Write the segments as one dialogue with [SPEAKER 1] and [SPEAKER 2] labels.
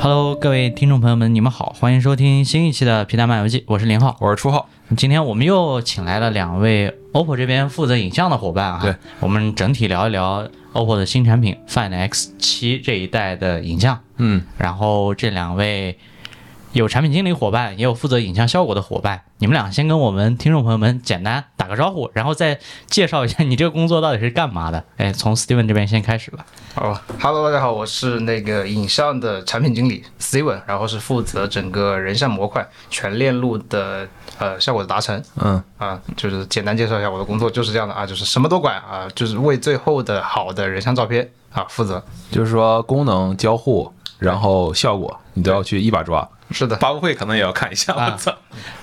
[SPEAKER 1] Hello，各位听众朋友们，你们好，欢迎收听新一期的皮蛋漫游记，我是林浩。
[SPEAKER 2] 我是初浩，
[SPEAKER 1] 今天我们又请来了两位 OPPO 这边负责影像的伙伴啊，
[SPEAKER 2] 对，
[SPEAKER 1] 我们整体聊一聊 OPPO 的新产品 Find X 七这一代的影像。
[SPEAKER 2] 嗯，
[SPEAKER 1] 然后这两位有产品经理伙伴，也有负责影像效果的伙伴，你们俩先跟我们听众朋友们简单打个招呼，然后再介绍一下你这个工作到底是干嘛的。哎，从 Steven 这边先开始吧。
[SPEAKER 3] 哦，Hello，大家好，我是那个影像的产品经理 Steven，然后是负责整个人像模块全链路的呃效果的达成。
[SPEAKER 2] 嗯
[SPEAKER 3] 啊，就是简单介绍一下我的工作就是这样的啊，就是什么都管啊，就是为最后的好的人像照片啊负责。
[SPEAKER 2] 就是说功能交互，然后效果你都要去一把抓。
[SPEAKER 3] 是的，
[SPEAKER 2] 发布会可能也要看一下，
[SPEAKER 1] 啊。
[SPEAKER 2] 我操！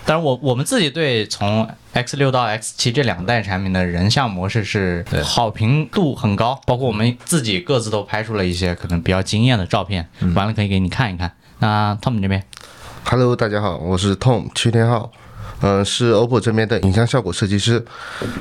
[SPEAKER 1] 当然我，我们自己对从 X 六到 X 七这两代产品的人像模式是好评度很高，包括我们自己各自都拍出了一些可能比较惊艳的照片，完了可以给你看一看。那 Tom 这边
[SPEAKER 4] ，Hello，大家好，我是 Tom 曲天浩，嗯、是 OPPO 这边的影像效果设计师，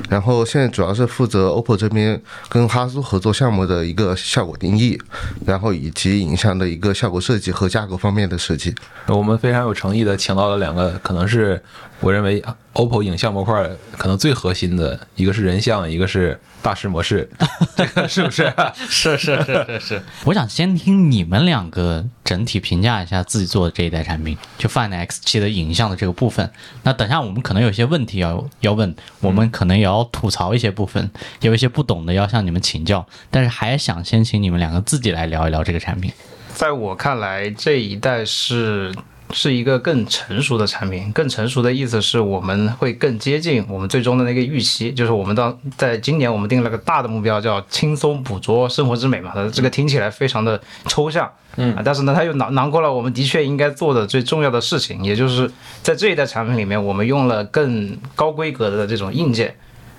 [SPEAKER 4] 然后现在主要是负责 OPPO 这边跟哈苏合作项目的一个效果定义，然后以及影像的一个效果设计和价格方面的设计。
[SPEAKER 2] 我们非常有诚意的请到了两个，可能是我认为 OPPO 影像模块可能最核心的，一个是人像，一个是大师模式，这个是不是？
[SPEAKER 1] 是是是是是，我想先听你们两个整体评价一下自己做的这一代产品，就 Find X 七的影像的这个部分。那等下我们可能有些问题要要问，我们可能也要吐槽一些部分，有一些不懂的要向你们请教，但是还想先请你们两个自己来聊一聊这个产品。
[SPEAKER 3] 在我看来，这一代是是一个更成熟的产品。更成熟的意思是我们会更接近我们最终的那个预期，就是我们到在今年我们定了个大的目标，叫轻松捕捉生活之美嘛。这个听起来非常的抽象，嗯，但是呢，它又囊囊括了我们的确应该做的最重要的事情，也就是在这一代产品里面，我们用了更高规格的这种硬件。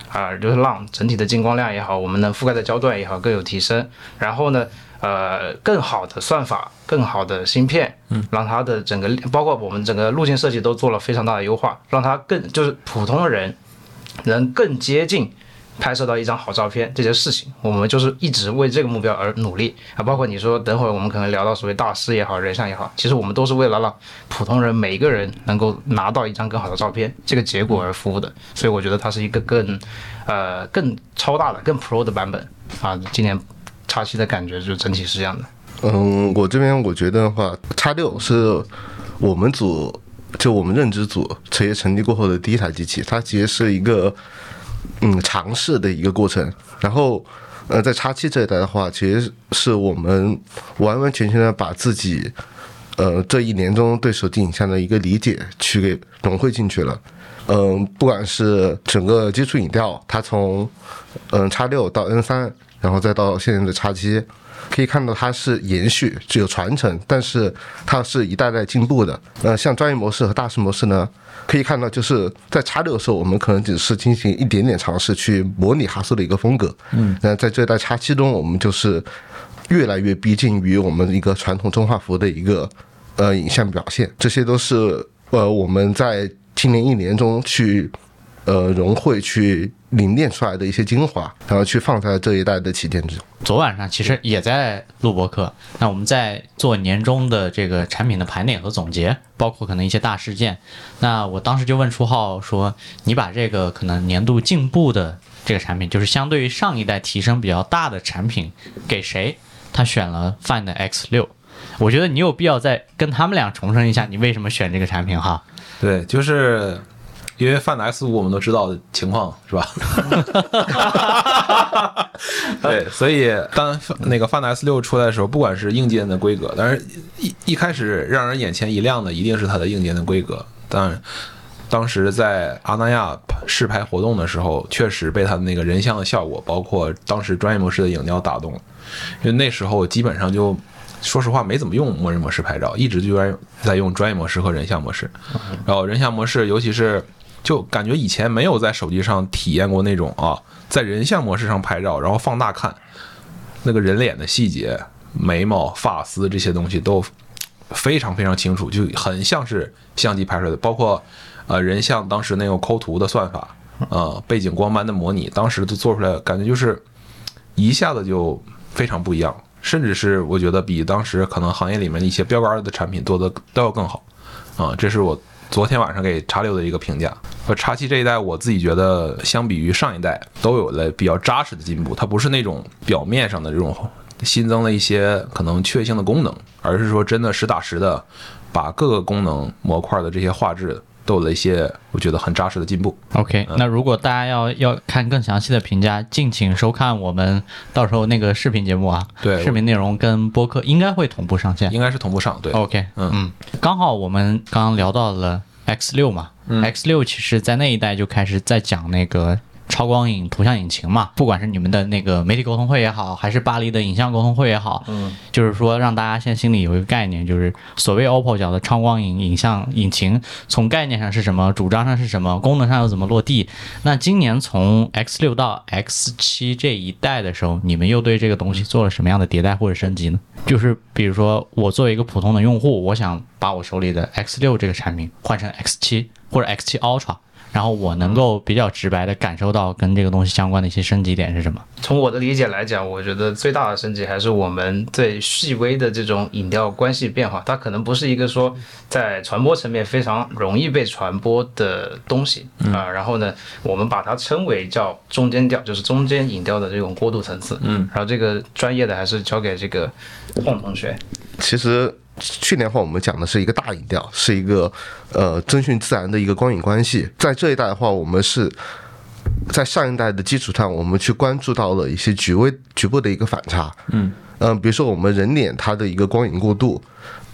[SPEAKER 3] 啊，就是让整体的进光量也好，我们能覆盖的焦段也好更有提升。然后呢，呃，更好的算法，更好的芯片，嗯，让它的整个包括我们整个路线设计都做了非常大的优化，让它更就是普通人能更接近拍摄到一张好照片这件事情，我们就是一直为这个目标而努力啊。包括你说等会儿我们可能聊到所谓大师也好，人像也好，其实我们都是为了让普通人每一个人能够拿到一张更好的照片这个结果而服务的。所以我觉得它是一个更呃更超大的、更 Pro 的版本啊。今年叉七的感觉就整体是这样的。
[SPEAKER 4] 嗯，我这边我觉得的话，叉六是我们组就我们认知组这些成立过后的第一台机器，它其实是一个嗯尝试的一个过程。然后呃，在叉七这一代的话，其实是我们完完全全的把自己呃这一年中对手机影像的一个理解去给融汇进去了。嗯，不管是整个基础影调，它从嗯叉六到 N 三，然后再到现在的叉七，可以看到它是延续，只有传承，但是它是一代代进步的。呃，像专业模式和大师模式呢，可以看到就是在叉六的时候，我们可能只是进行一点点尝试去模拟哈苏的一个风格。嗯，那在这代叉七中，我们就是越来越逼近于我们一个传统中画幅的一个呃影像表现，这些都是呃我们在今年一年中去呃融汇、去凝练出来的一些精华，然后去放在这一代的旗舰之中。
[SPEAKER 1] 昨晚上其实也在录播课，那我们在做年终的这个产品的盘点和总结，包括可能一些大事件。那我当时就问初浩说：“你把这个可能年度进步的这个产品，就是相对于上一代提升比较大的产品，给谁？”他选了 Find X 六。我觉得你有必要再跟他们俩重申一下，你为什么选这个产品哈？
[SPEAKER 2] 对，就是因为 Find X 五我们都知道的情况是吧？对，所以当那个 Find X 六出来的时候，不管是硬件的规格，但是一一开始让人眼前一亮的一定是它的硬件的规格。当然，当时在阿那亚试拍活动的时候，确实被它的那个人像的效果，包括当时专业模式的影调打动了，因为那时候基本上就。说实话，没怎么用默认模式拍照，一直就在在用专业模式和人像模式。然后人像模式，尤其是就感觉以前没有在手机上体验过那种啊，在人像模式上拍照，然后放大看那个人脸的细节、眉毛、发丝这些东西都非常非常清楚，就很像是相机拍出来的。包括呃人像当时那个抠图的算法，呃背景光斑的模拟，当时都做出来，感觉就是一下子就非常不一样。甚至是我觉得比当时可能行业里面的一些标杆的产品做的都要更好啊，这是我昨天晚上给叉六的一个评价。和叉七这一代，我自己觉得相比于上一代都有了比较扎实的进步，它不是那种表面上的这种新增了一些可能确性的功能，而是说真的实打实的把各个功能模块的这些画质都有了一些我觉得很扎实的进步。
[SPEAKER 1] OK，那如果大家要要看更详细的评价，敬请收看我们到时候那个视频节目啊。
[SPEAKER 2] 对
[SPEAKER 1] 视频内容跟播客应该会同步上线。
[SPEAKER 2] 应该是同步上，对
[SPEAKER 1] ，OK，
[SPEAKER 2] 嗯
[SPEAKER 1] 嗯，刚好我们刚刚聊到了 X 六嘛、x 六其实在那一代就开始在讲那个超光影图像引擎嘛，不管是你们的那个媒体沟通会也好，还是巴黎的影像沟通会也好，嗯，就是说让大家现在心里有一个概念，就是所谓 OPPO 讲的超光影影像引擎，从概念上是什么，主张上是什么，功能上又怎么落地。那今年从 X 六到 X 七这一代的时候，你们又对这个东西做了什么样的迭代或者升级呢？就是比如说，我作为一个普通的用户，我想把我手里的 X 六这个产品换成 X 七或者 X 七 Ultra，然后我能够比较直白的感受到跟这个东西相关的一些升级点是什么？
[SPEAKER 3] 从我的理解来讲，我觉得最大的升级还是我们最细微的这种影调关系变化，它可能不是一个说在传播层面非常容易被传播的东西啊、然后呢，我们把它称为叫中间调，就是中间影调的这种过渡层次。嗯，然后这个专业的还是交给这个洪同学。
[SPEAKER 4] 其实去年的话，我们讲的是一个大影调，是一个呃遵循自然的一个光影关系。在这一代的话，我们是在上一代的基础上，我们去关注到了一些局微局部的一个反差。嗯，呃，比如说我们人脸它的一个光影过渡。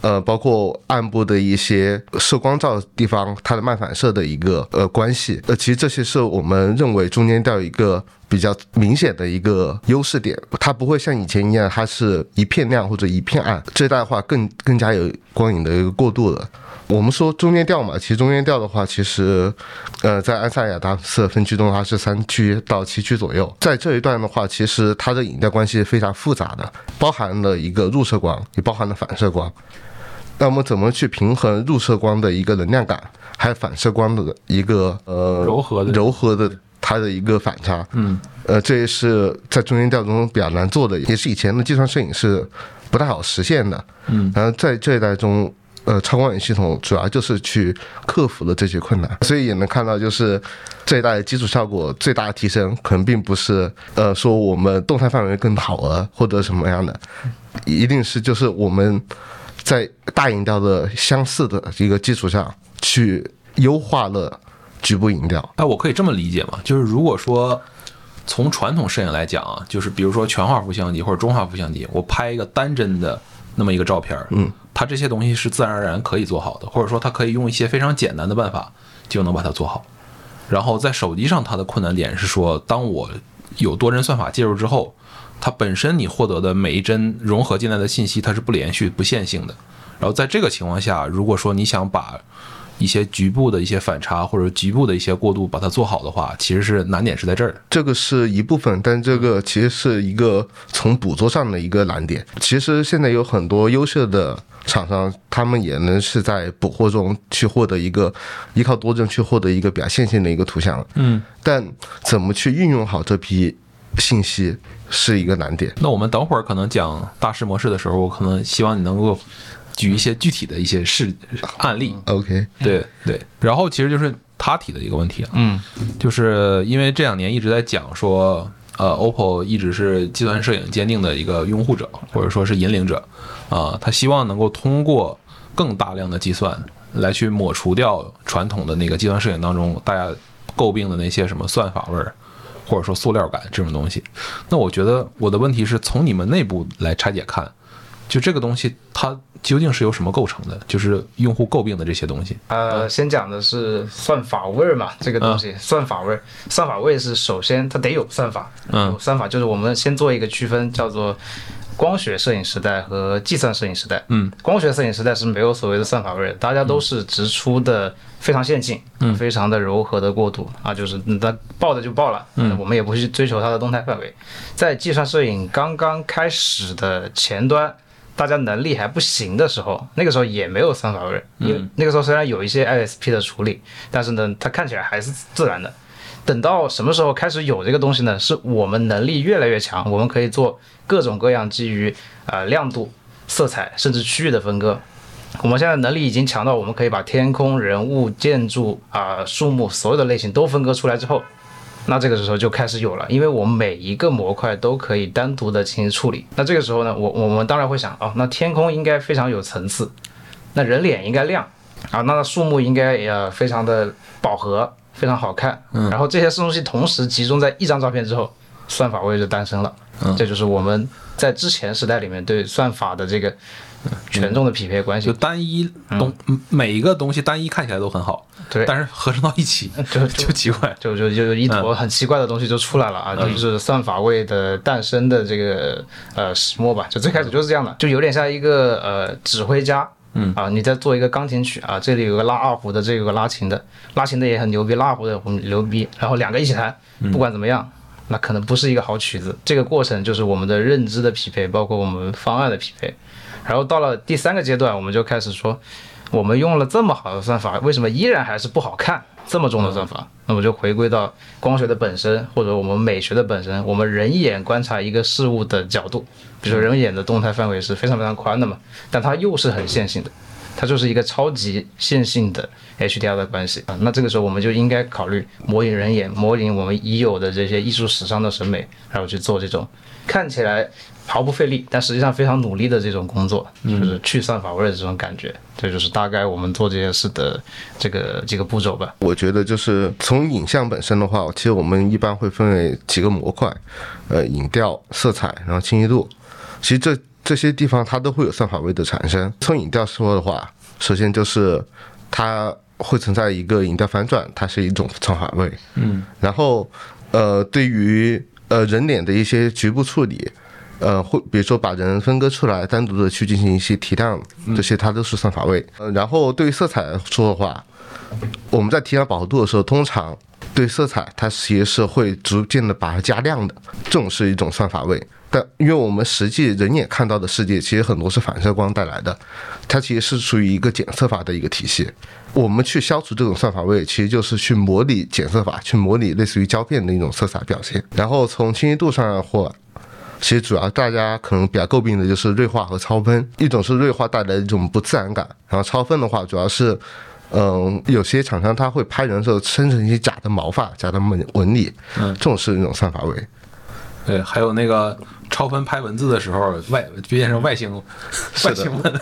[SPEAKER 4] 呃，包括暗部的一些受光照的地方，它的漫反射的一个呃关系，呃，其实这些是我们认为中间调一个比较明显的一个优势点，它不会像以前一样，它是一片亮或者一片暗，这一代的话更更加有光影的一个过渡了。我们说中间调嘛，其实中间调的话，其实，呃，在安萨亚达斯的分区中，它是三区到七区左右。在这一段的话，其实它的影调关系是非常复杂的，包含了一个入射光，也包含了反射光。那么怎么去平衡入射光的一个能量感，还有反射光的一个呃
[SPEAKER 2] 柔和的
[SPEAKER 4] 柔和的它的一个反差？嗯，呃，这也是在中间调中比较难做的，也是以前的计算摄影是不太好实现的。嗯，然后在这一代中。呃，超光影系统主要就是去克服了这些困难，所以也能看到，就是这一代的基础效果最大的提升，可能并不是呃说我们动态范围更好了或者什么样的，一定是就是我们在大影调的相似的一个基础上去优化了局部影调。
[SPEAKER 2] 哎，我可以这么理解吗？就是如果说从传统摄影来讲啊，就是比如说全画幅相机或者中画幅相机，我拍一个单帧的那么一个照片，嗯，它这些东西是自然而然可以做好的，或者说它可以用一些非常简单的办法就能把它做好。然后在手机上，它的困难点是说，当我有多帧算法介入之后，它本身你获得的每一帧融合进来的信息，它是不连续、不线性的。然后在这个情况下，如果说你想把一些局部的一些反差或者局部的一些过渡把它做好的话，其实是难点是在这儿。
[SPEAKER 4] 这个是一部分，但这个其实是一个从捕捉上的一个难点。其实现在有很多优秀的厂商，他们也能是在捕获中去获得一个依靠多帧去获得一个比较线性的一个图像。嗯，但怎么去运用好这批信息是一个难点。
[SPEAKER 2] 那我们等会儿可能讲大师模式的时候，我可能希望你能够举一些具体的一些事案例。
[SPEAKER 4] OK，
[SPEAKER 2] 对对，然后其实就是他提的一个问题啊，
[SPEAKER 1] 嗯，
[SPEAKER 2] 就是因为这两年一直在讲说，呃，OPPO 一直是计算摄影坚定的一个拥护者，或者说是引领者，啊、他希望能够通过更大量的计算来去抹除掉传统的那个计算摄影当中大家诟病的那些什么算法味儿。或者说塑料感这种东西，那我觉得我的问题是从你们内部来拆解看，就这个东西它究竟是由什么构成的？就是用户诟病的这些东西。
[SPEAKER 3] 呃，先讲的是算法味儿嘛，这个东西，算法味儿，算法味是首先它得有算法，
[SPEAKER 2] 嗯
[SPEAKER 3] 有算法就是我们先做一个区分，叫做光学摄影时代和计算摄影时代。
[SPEAKER 2] 嗯，
[SPEAKER 3] 光学摄影时代是没有所谓的算法味儿的，大家都是直出的非常线性，嗯，非常的柔和的过渡啊，就是嗯它爆的就爆了，嗯，我们也不去追求它的动态范围。在计算摄影刚刚开始的前端。大家能力还不行的时候，那个时候也没有算法味儿，因为那个时候虽然有一些 ISP 的处理，但是呢，它看起来还是自然的。等到什么时候开始有这个东西呢？是我们能力越来越强，我们可以做各种各样基于呃亮度、色彩甚至区域的分割。我们现在能力已经强到我们可以把天空、人物、建筑啊、树木所有的类型都分割出来之后，那这个时候就开始有了，因为我们每一个模块都可以单独的进行处理。那这个时候呢，我我们当然会想，哦，那天空应该非常有层次，那人脸应该亮啊，那树木应该也非常的饱和，非常好看。然后这些东西同时集中在一张照片之后，算法位就诞生了。这就是我们在之前时代里面对算法的这个权重的匹配关系
[SPEAKER 2] 就。单一东、每一个东西单一看起来都很好，
[SPEAKER 3] 对
[SPEAKER 2] 但是合成到一起
[SPEAKER 3] 就
[SPEAKER 2] 就奇怪。
[SPEAKER 3] 就就就一坨很奇怪的东西就出来了啊，就是算法位的诞生的这个呃始末吧，就最开始就是这样的，就有点像一个呃指挥家。嗯啊，你在做一个钢琴曲啊，这里有个拉二胡的，这里有个拉琴的，拉琴的也很牛逼，拉二胡的很牛逼，然后两个一起弹，不管怎么样，那可能不是一个好曲子。这个过程就是我们的认知的匹配，包括我们方案的匹配。然后到了第三个阶段，我们就开始说，我们用了这么好的算法，为什么依然还是不好看？这么重的算法，那么就回归到光学的本身，或者我们美学的本身，我们人眼观察一个事物的角度，比如说人眼的动态范围是非常非常宽的嘛，但它又是很线性的，它就是一个超级线性的 HDR 的关系啊。那这个时候我们就应该考虑模拟人眼，模拟我们已有的这些艺术史上的审美，然后去做这种看起来毫不费力，但实际上非常努力的这种工作，就是去算法味的这种感觉。这就是大概我们做这件事的这个几个步骤吧。
[SPEAKER 4] 我觉得就是从影像本身的话，其实我们一般会分为几个模块，呃，影调、色彩，然后清晰度。其实这这些地方它都会有算法位的产生。从影调说的话，首先就是它会存在一个影调反转，它是一种算法位。嗯。然后呃，对于呃人脸的一些局部处理。呃，会比如说把人分割出来，单独的去进行一些提亮，这些它都是算法位。呃，然后对于色彩来说的话，我们在提亮饱和度的时候，通常对色彩它其实是会逐渐的把它加亮的，这种是一种算法位。但因为我们实际人眼看到的世界，其实很多是反射光带来的，它其实是属于一个检测法的一个体系。我们去消除这种算法位，其实就是去模拟检测法，去模拟类似于胶片的一种色彩表现。然后从清晰度上来说，其实主要大家可能比较诟病的就是锐化和超分，一种是锐化带来的一种不自然感，然后超分的话主要是，嗯，有些厂商他会拍人的时候生成一些假的毛发、假的纹纹理，嗯，这种是一种算法位。
[SPEAKER 2] 对，还有那个超分拍文字的时候，外变成外星外星文。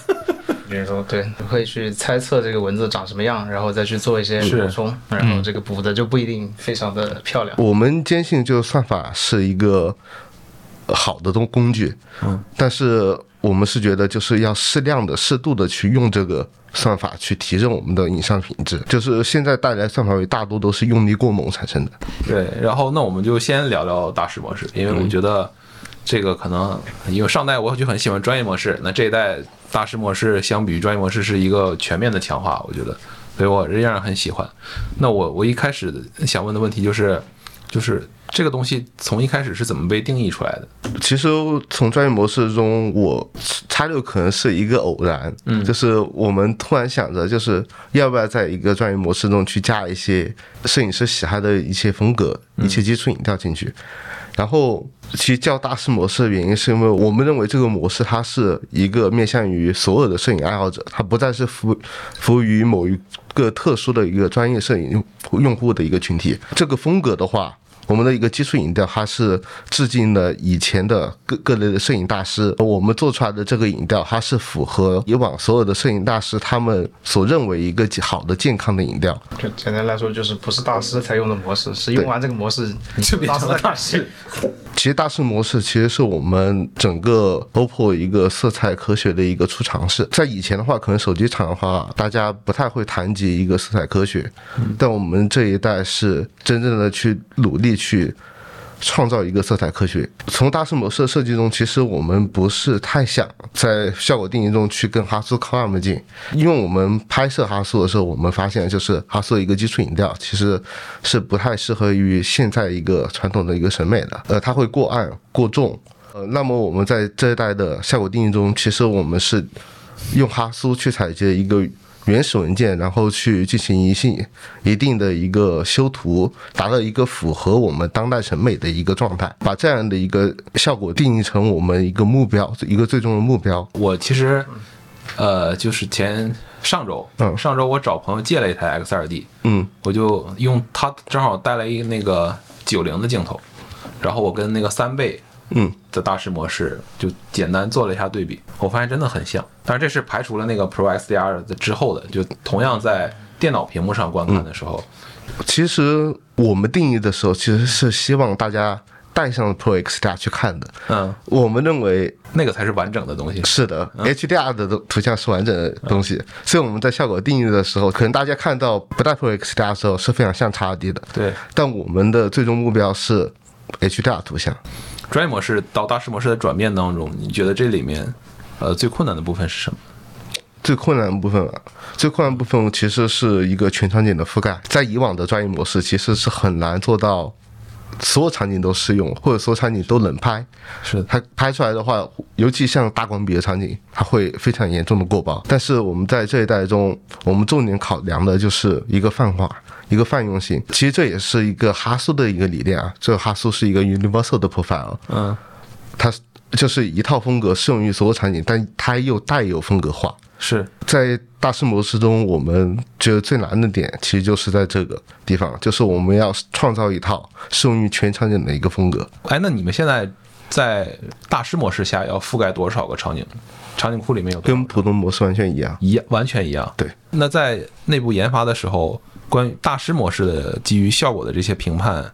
[SPEAKER 3] 比如说，对，你会去猜测这个文字长什么样，然后再去做一些
[SPEAKER 2] 是
[SPEAKER 3] 补充，然后这个补的就不一定非常的漂亮。
[SPEAKER 4] 我们坚信，就算法是一个呃好的东工具，嗯，但是我们是觉得就是要适量的、适度的去用这个算法去提升我们的影像品质。就是现在带来算法位大多都是用力过猛产生的。
[SPEAKER 2] 对，然后那我们就先聊聊大师模式，因为我觉得这个可能因为上代我就很喜欢专业模式，那这一代大师模式相比于专业模式是一个全面的强化，我觉得，所以我仍然很喜欢。那我我一开始想问的问题就是，就是这个东西从一开始是怎么被定义出来的？
[SPEAKER 4] 其实从专业模式中，我叉六可能是一个偶然，嗯，就是我们突然想着，就是要不要在一个专业模式中去加一些摄影师喜爱的一些风格、一些基础影调进去。然后，其实叫大师模式的原因，是因为我们认为这个模式它是一个面向于所有的摄影爱好者，它不再是服服务于某一个特殊的一个专业摄影用用户的一个群体。这个风格的话，我们的一个基础影调，它是致敬了以前的各各类的摄影大师。我们做出来的这个影调，它是符合以往所有的摄影大师他们所认为一个好的健康的影调。
[SPEAKER 3] 就简单来说，就是不是大师才用的模式，是用完这个模式你
[SPEAKER 2] 就变成了大师。
[SPEAKER 4] 其实大师模式其实是我们整个 OPPO 一个色彩科学的一个初尝试。在以前的话，可能手机厂的话，大家不太会谈及一个色彩科学，但我们这一代是真正的去努力去。创造一个色彩科学。从大师模式的设计中，其实我们不是太想在效果定义中去跟哈苏靠那么近，因为我们拍摄哈苏的时候，我们发现就是哈苏一个基础影调其实是不太适合于现在一个传统的一个审美的，呃，它会过暗过重。呃，那么我们在这一代的效果定义中，其实我们是用哈苏去采集一个原始文件，然后去进行一性一定的一个修图，达到一个符合我们当代审美的一个状态，把这样的一个效果定义成我们一个目标，一个最终的目标。
[SPEAKER 2] 我其实，呃，就是前上周，
[SPEAKER 4] 嗯
[SPEAKER 2] 上周我找朋友借了一台 X2D，
[SPEAKER 4] 嗯
[SPEAKER 2] 我就用它正好带来一个那个九零的镜头，然后我跟那个三倍
[SPEAKER 4] 嗯，
[SPEAKER 2] 的大师模式就简单做了一下对比，我发现真的很像。但是这是排除了那个 Pro XDR 的之后的，就同样在电脑屏幕上观看的时候，
[SPEAKER 4] 其实我们定义的时候，其实是希望大家带上 Pro XDR 去看的。
[SPEAKER 2] 嗯，
[SPEAKER 4] 我们认为
[SPEAKER 2] 那个才是完整的东西。
[SPEAKER 4] 是的，HDR 的图像是完整的东西，所以我们在效果定义的时候，可能大家看到不带 Pro XDR 的时候是非常像 XD 的，
[SPEAKER 2] 对，
[SPEAKER 4] 但我们的最终目标是 HDR 图像。
[SPEAKER 2] 专业模式到大师模式的转变当中，你觉得这里面，呃，最困难的部分是什么？
[SPEAKER 4] 最困难的部分啊，最困难的部分其实是一个全场景的覆盖。在以往的专业模式，其实是很难做到所有场景都适用，或者所有场景都能拍。
[SPEAKER 2] 是，
[SPEAKER 4] 它拍出来的话，尤其像大光比的场景，它会非常严重的过曝。但是我们在这一代中，我们重点考量的就是一个泛化，一个泛用性。其实这也是一个哈苏的一个理念啊，这个哈苏是一个 universal 的 profile，
[SPEAKER 2] 嗯，
[SPEAKER 4] 它就是一套风格适用于所有场景，但它又带有风格化。
[SPEAKER 2] 是
[SPEAKER 4] 在大师模式中，我们觉得最难的点，其实就是在这个地方，就是我们要创造一套适用于全场景的一个风格。
[SPEAKER 2] 哎，那你们现在在大师模式下要覆盖多少个场景？场景库里面有
[SPEAKER 4] 跟普通模式完全一样。
[SPEAKER 2] 一样，完全一样。
[SPEAKER 4] 对，
[SPEAKER 2] 那在内部研发的时候，关于大师模式的基于效果的这些评判，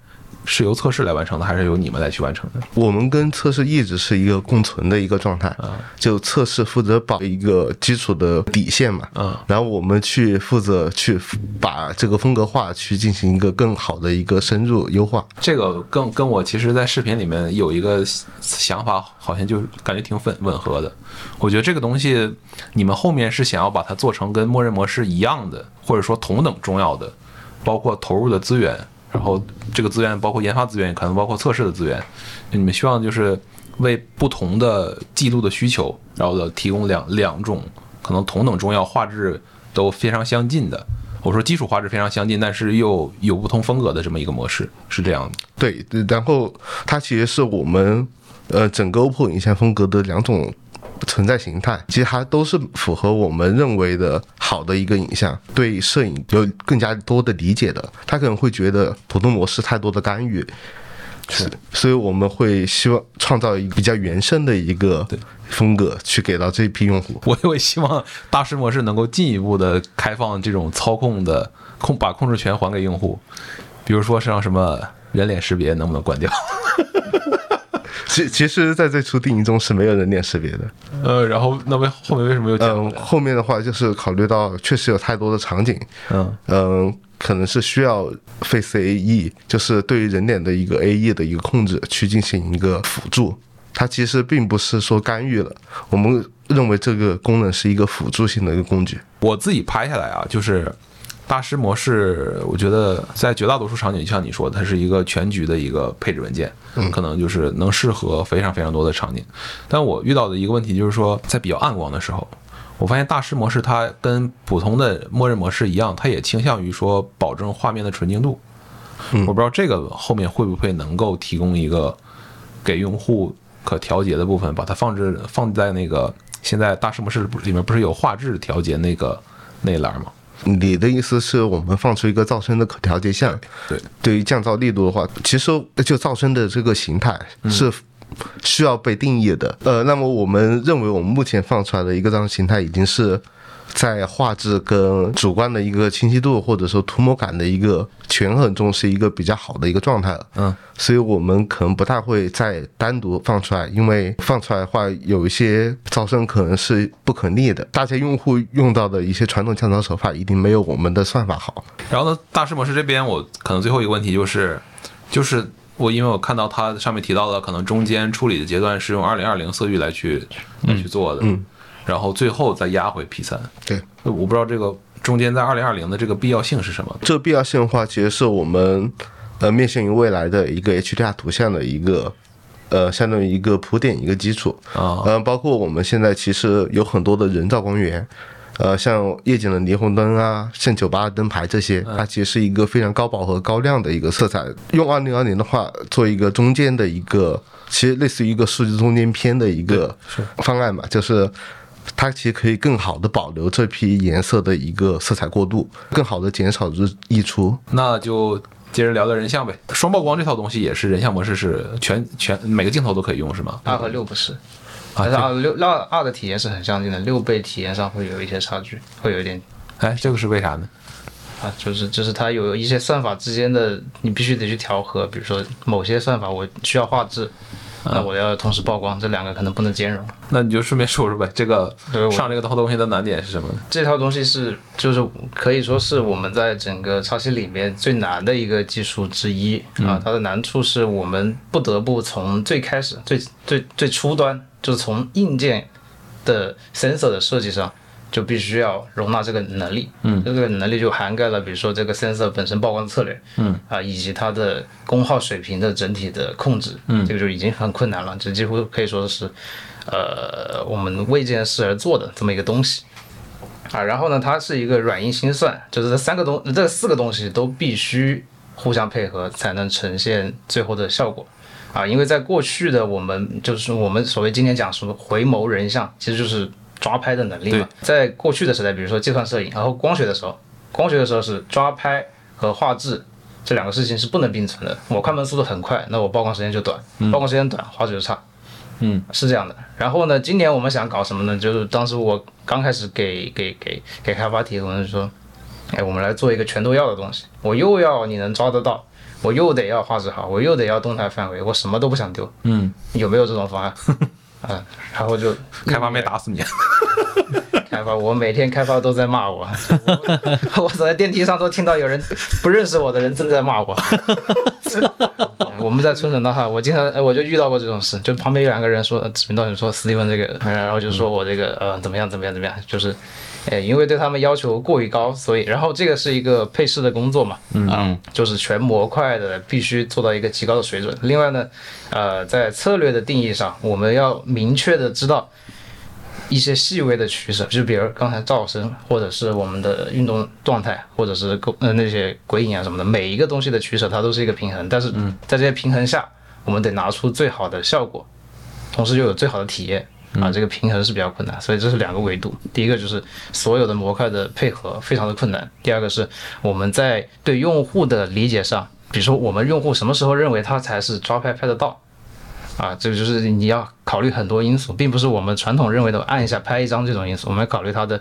[SPEAKER 2] 是由测试来完成的，还是由你们来去完成的？
[SPEAKER 4] 我们跟测试一直是一个共存的一个状态，就测试负责保一个基础的底线嘛，
[SPEAKER 2] 嗯，
[SPEAKER 4] 然后我们去负责去把这个风格化去进行一个更好的一个深入优化。
[SPEAKER 2] 这个跟跟我其实，在视频里面有一个想法，好像就感觉挺吻吻合的。我觉得这个东西，你们后面是想要把它做成跟默认模式一样的，或者说同等重要的，包括投入的资源，然后这个资源包括研发资源，可能包括测试的资源，你们希望就是为不同的记录的需求，然后的提供两两种可能同等重要、画质都非常相近的。我说基础画质非常相近，但是又有不同风格的这么一个模式，是这样的。
[SPEAKER 4] 对，然后它其实是我们呃整个 OPPO 影像风格的两种存在形态，其实它都是符合我们认为的好的一个影像，对摄影有更加多的理解的。他可能会觉得普通模式太多的干预，是，所以我们会希望创造一个比较原生的一个风格去给到这批用户。
[SPEAKER 2] 我我也希望大师模式能够进一步的开放这种操控的控，把控制权还给用户，比如说像什么人脸识别能不能关掉？
[SPEAKER 4] 其其实，在最初定义中是没有人脸识别的。
[SPEAKER 2] 呃，然后那为后面为什么又加
[SPEAKER 4] 嗯，后面的话就是考虑到确实有太多的场景，
[SPEAKER 2] 嗯
[SPEAKER 4] 嗯，可能是需要 Face AE，就是对于人脸的一个 AE 的一个控制去进行一个辅助。它其实并不是说干预了，我们认为这个功能是一个辅助性的一个工具。
[SPEAKER 2] 我自己拍下来啊，就是大师模式，我觉得在绝大多数场景，就像你说的，它是一个全局的一个配置文件，可能就是能适合非常非常多的场景。但我遇到的一个问题就是说，在比较暗光的时候，我发现大师模式它跟普通的默认模式一样，它也倾向于说保证画面的纯净度。我不知道这个后面会不会能够提供一个给用户可调节的部分，把它放置放在那个现在大师模式里面不是有画质调节那个那一栏吗？
[SPEAKER 4] 你的意思是我们放出一个噪声的可调节项？
[SPEAKER 2] 对，
[SPEAKER 4] 对于降噪力度的话，其实就噪声的这个形态是需要被定义的。呃，那么我们认为我们目前放出来的一个噪声形态已经是在画质跟主观的一个清晰度或者说涂抹感的一个权衡中是一个比较好的一个状态了。
[SPEAKER 2] 嗯，
[SPEAKER 4] 所以我们可能不太会再单独放出来，因为放出来的话有一些噪声可能是不可逆的，大家用户用到的一些传统降噪手法一定没有我们的算法好。
[SPEAKER 2] 然后呢，大师模式这边我可能最后一个问题就是，就是我因为我看到它上面提到的，可能中间处理的阶段是用二零二零色域来去来去做的，
[SPEAKER 4] 嗯，
[SPEAKER 2] 然后最后再压回 P 三。
[SPEAKER 4] 对，
[SPEAKER 2] 我不知道这个中间在二零二零的这个必要性是什么。
[SPEAKER 4] 这必要性的话，其实是我们呃面向于未来的一个 HDR 图像的一个呃相当于一个铺垫一个基础
[SPEAKER 2] 啊
[SPEAKER 4] 呃，包括我们现在其实有很多的人造光源。呃，像夜景的霓虹灯啊，像酒吧的灯牌这些，它其实是一个非常高饱和、高亮的一个色彩。用二零二零的话做一个中间的一个，其实类似于一个数字中间偏的一个方案嘛，就是。它其实可以更好的保留这批颜色的一个色彩过渡，更好的减少日溢出。
[SPEAKER 2] 那就接着聊聊人像呗。双曝光这套东西也是人像模式是全全每个镜头都可以用是吗？
[SPEAKER 3] 二和六不是，但是二六二二的体验是很相近的，六倍体验上会有一些差距，会有一点
[SPEAKER 2] 哎，这个是为啥呢？
[SPEAKER 3] 啊，就是就是它有一些算法之间的，你必须得去调和，比如说某些算法我需要画质。那我要同时曝光，这两个可能不能兼容。
[SPEAKER 2] 那你就顺便说说呗，这个上这个套东西的难点是什么呢？
[SPEAKER 3] 这套东西是就是可以说是我们在整个超系里面最难的一个技术之一啊。它的难处是我们不得不从最开始最最最初端，就是从硬件的 sensor 的设计上。就必须要容纳这个能力，嗯，这个能力就涵盖了，比如说这个 sensor 本身曝光策略，嗯，啊，以及它的功耗水平的整体的控制，嗯，这个就已经很困难了，这几乎可以说是，呃，我们为这件事而做的这么一个东西，啊，然后呢，它是一个软硬心算，就是这三个东，这四个东西都必须互相配合才能呈现最后的效果，啊，因为在过去的我们就是我们所谓今天讲什么回眸人像，其实就是。抓拍的能力嘛，在过去的时代，比如说计算摄影，然后光学的时候，光学的时候是抓拍和画质这两个事情是不能并存的。我快门速度很快，那我曝光时间就短；曝光时间短，画质就差。
[SPEAKER 2] 嗯，
[SPEAKER 3] 是这样的。然后呢，今年我们想搞什么呢？就是当时我刚开始给给给给开发提，我们就说，哎，我们来做一个全都要的东西。我又要你能抓得到，我又得要画质好，我又得要动态范围，我什么都不想丢。
[SPEAKER 2] 嗯，
[SPEAKER 3] 有没有这种方案？啊，然后就
[SPEAKER 2] 开发没打死你，
[SPEAKER 3] 开发我每天开发都在骂我，我走在电梯上都听到有人不认识我的人正在骂我。我们在村城的话，我经常我就遇到过这种事，就旁边有两个人说指名道姓说斯蒂芬这个，然后就说我这个呃怎么样怎么样怎么样，就是。哎，因为对他们要求过于高，所以然后这个是一个配饰的工作嘛，
[SPEAKER 1] 嗯，
[SPEAKER 3] 就是全模块的必须做到一个极高的水准。另外呢，呃，在策略的定义上，我们要明确的知道一些细微的取舍，就比如刚才噪声，或者是我们的运动状态，或者是呃那些鬼影啊什么的，每一个东西的取舍它都是一个平衡。但是在这些平衡下，我们得拿出最好的效果，同时又有最好的体验。啊，这个平衡是比较困难，所以这是两个维度。第一个就是所有的模块的配合非常的困难。第二个是我们在对用户的理解上，比如说我们用户什么时候认为他才是抓拍拍得到，啊，这个就是你要考虑很多因素，并不是我们传统认为的按一下拍一张这种因素，我们要考虑它的。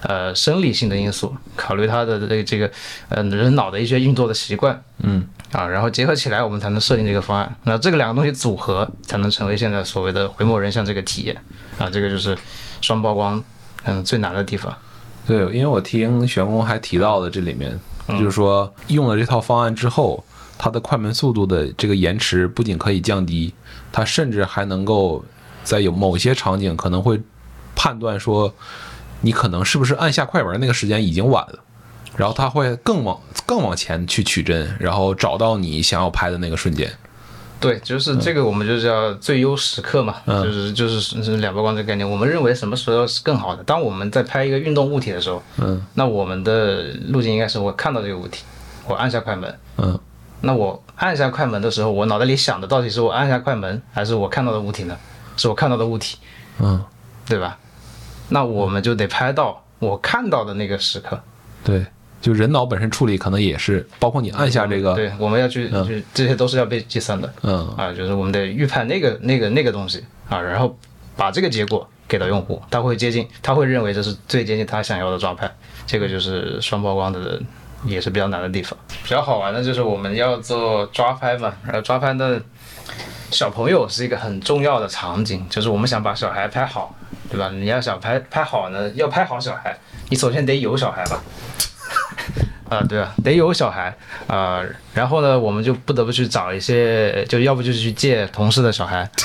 [SPEAKER 3] 呃，生理性的因素，考虑它的这个这个，呃，人脑的一些运作的习惯，
[SPEAKER 2] 嗯，
[SPEAKER 3] 啊，然后结合起来，我们才能设定这个方案。那这个两个东西组合，才能成为现在所谓的回眸人像这个体验。啊，这个就是双曝光，嗯，最难的地方。
[SPEAKER 2] 对，因为我听玄工还提到了这里面，就是说用了这套方案之后，它的快门速度的这个延迟不仅可以降低，它甚至还能够在有某些场景可能会判断说。你可能是不是按下快门那个时间已经晚了，然后它会更往更往前去取帧，然后找到你想要拍的那个瞬间。
[SPEAKER 3] 对，就是这个，我们就叫最优时刻嘛，就是就是是两曝光这个概念。我们认为什么时候是更好的？当我们在拍一个运动物体的时候，
[SPEAKER 2] 嗯，
[SPEAKER 3] 那我们的路径应该是我看到这个物体，我按下快门，
[SPEAKER 2] 嗯，
[SPEAKER 3] 那我按下快门的时候，我脑袋里想的到底是我按下快门，还是我看到的物体呢？是我看到的物体，
[SPEAKER 2] 嗯，
[SPEAKER 3] 对吧？那我们就得拍到我看到的那个时刻，
[SPEAKER 2] 对，就人脑本身处理可能也是，包括你按下这个，
[SPEAKER 3] 对，我们要去，去这些都是要被计算的，
[SPEAKER 2] 嗯，
[SPEAKER 3] 啊，就是我们得预判那个那个那个东西啊，然后把这个结果给到用户，他会接近，他会认为这是最接近他想要的抓拍，这个就是双曝光的也是比较难的地方。比较好玩的就是我们要做抓拍嘛，然后抓拍的小朋友是一个很重要的场景，就是我们想把小孩拍好。对吧？你要想拍拍好呢，要拍好小孩，你首先得有小孩吧？啊，对啊，得有小孩啊。然后呢，我们就不得不去找一些，就要不就是去借同事的小孩。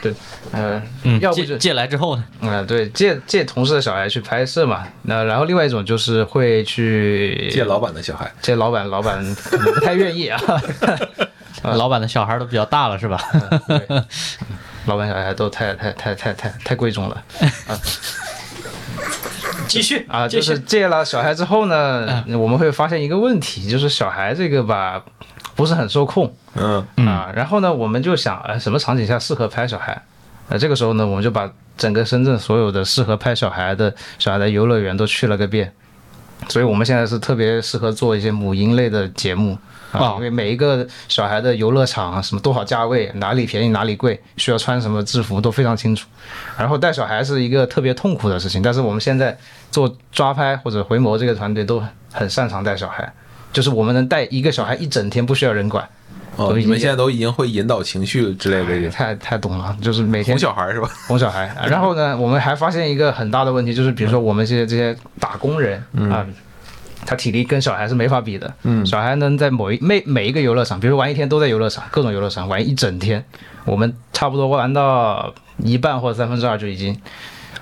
[SPEAKER 3] 对，呃，要不就
[SPEAKER 1] 借来之后呢？
[SPEAKER 3] 啊，对，借借同事的小孩去拍摄嘛。那然后另外一种就是会去
[SPEAKER 2] 借老板的小孩，
[SPEAKER 3] 借老板，老板可能不太愿意啊。
[SPEAKER 1] 老板的小孩都比较大了，是吧？
[SPEAKER 3] 老板小孩都太太太太太太贵重了
[SPEAKER 1] 继续
[SPEAKER 3] 啊！就是借了小孩之后呢，我们会发现一个问题，就是小孩这个吧不是很受控
[SPEAKER 2] 嗯
[SPEAKER 3] 啊。然后呢，我们就想，呃，什么场景下适合拍小孩？呃，这个时候呢，我们就把整个深圳所有的适合拍小孩的小孩的游乐园都去了个遍。所以我们现在是特别适合做一些母婴类的节目啊
[SPEAKER 1] 哦，
[SPEAKER 3] 因为每一个小孩的游乐场啊，什么多少价位，哪里便宜哪里贵，需要穿什么制服都非常清楚。然后带小孩是一个特别痛苦的事情，但是我们现在做抓拍或者回眸这个团队都很擅长带小孩，就是我们能带一个小孩一整天不需要人管，
[SPEAKER 2] 哦，你们现在都已经会引导情绪之类的这个
[SPEAKER 3] 太太懂了，就是每天
[SPEAKER 2] 哄小孩是吧？
[SPEAKER 3] 哄小孩。然后呢，我们还发现一个很大的问题，就是比如说我们这些这些打工人啊。他体力跟小孩是没法比的，嗯，小孩能在某一每每一个游乐场，比如玩一天都在游乐场，各种游乐场玩一整天，我们差不多玩到一半或者三分之二就已经，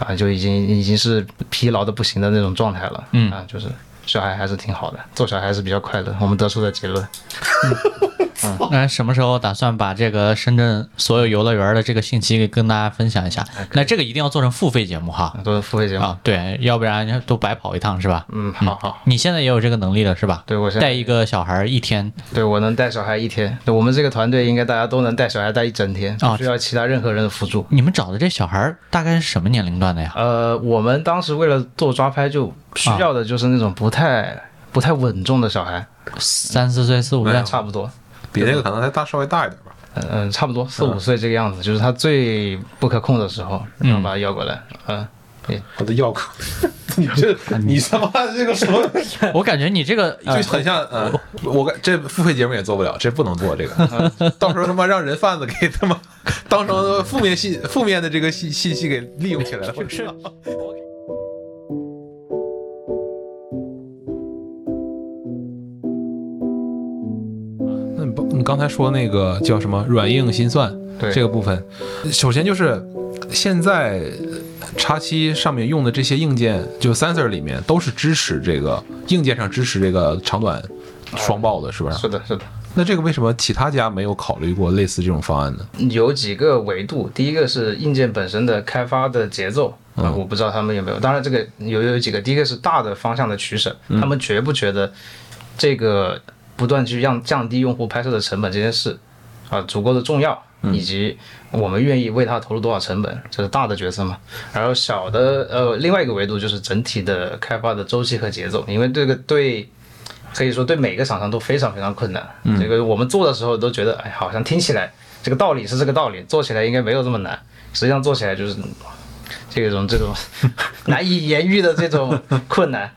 [SPEAKER 3] 啊，就已经已经是疲劳的不行的那种状态了，
[SPEAKER 1] 嗯。
[SPEAKER 3] 啊，就是小孩还是挺好的，做小孩是比较快乐，我们得出的结论。
[SPEAKER 1] 那什么时候打算把这个深圳所有游乐园的这个信息给跟大家分享一下？那这个一定要做成付费节目哈。
[SPEAKER 3] 做成付费节目，
[SPEAKER 1] 啊，对，要不然都白跑一趟是吧？
[SPEAKER 3] 嗯，好好，
[SPEAKER 1] 你现在也有这个能力了是吧？
[SPEAKER 3] 对我现在
[SPEAKER 1] 带一个小孩一天，
[SPEAKER 3] 对我能带小孩一天，对我们这个团队应该大家都能带小孩带一整天，
[SPEAKER 1] 啊
[SPEAKER 3] 不需要其他任何人的辅助。
[SPEAKER 1] 你们找的这小孩大概是什么年龄段的呀？
[SPEAKER 3] 呃，我们当时为了做抓拍，就需要的就是那种不太、不太稳重的小孩，
[SPEAKER 1] 三四岁、四五岁？
[SPEAKER 3] 差不多，
[SPEAKER 2] 比那个可能还大稍微大一点吧。
[SPEAKER 3] 嗯、嗯，差不多四五岁这个样子，就是他最不可控的时候，然后把他要过来，嗯、
[SPEAKER 2] 我的药口，你这你他妈这个什么，
[SPEAKER 1] 我感觉你这个
[SPEAKER 2] 就很像呃，我感这付费节目也做不了，这不能做这个，到时候他妈让人贩子给他妈当成负面信负面的这个信信息给利用起来了，我知道。刚才说那个叫什么软硬心算
[SPEAKER 3] 对
[SPEAKER 2] 这个部分，首先就是现在叉七上面用的这些硬件，就 sensor 里面都是支持这个硬件上支持这个长短双爆的，是不是？
[SPEAKER 3] 是的，是的。
[SPEAKER 2] 那这个为什么其他家没有考虑过类似这种方案呢？
[SPEAKER 3] 有几个维度，第一个是硬件本身的开发的节奏啊、我不知道他们有没有。当然，这个有有几个，第一个是大的方向的取舍，他们觉不觉得这个不断去让降低用户拍摄的成本这件事啊足够的重要，以及我们愿意为它投入多少成本，这是大的角色嘛。然后小的呃另外一个维度就是整体的开发的周期和节奏，因为这个对。可以说对每个厂商都非常非常困难。这个我们做的时候都觉得，哎，好像听起来这个道理是这个道理，做起来应该没有这么难。实际上做起来就是这种这种 难以言喻的这种困难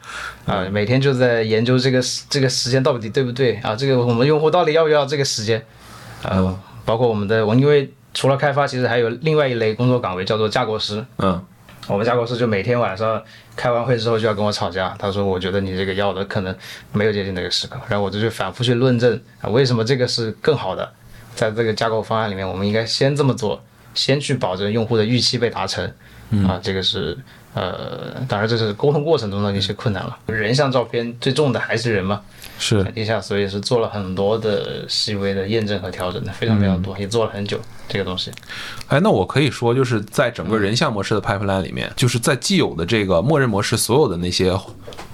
[SPEAKER 3] 啊！每天就在研究这个时这个时间到底对不对啊？这个我们用户到底要不要这个时间？啊，包括我们的我因为除了开发，其实还有另外一类工作岗位叫做架构师。
[SPEAKER 2] 嗯，
[SPEAKER 3] 我们架构师就每天晚上开完会之后就要跟我吵架，他说我觉得你这个要的可能没有接近那个时刻，然后我就去反复去论证啊为什么这个是更好的，在这个架构方案里面我们应该先这么做，先去保证用户的预期被达成，啊这个是呃当然这是沟通过程中的一些困难了，人像照片最重的还是人嘛，
[SPEAKER 2] 是。
[SPEAKER 3] 底下所以是做了很多的细微的验证和调整的，非常非常多，也做了很久这个东西。
[SPEAKER 2] 哎，那我可以说，就是在整个人像模式的 pipeline 里面，就是在既有的这个默认模式所有的那些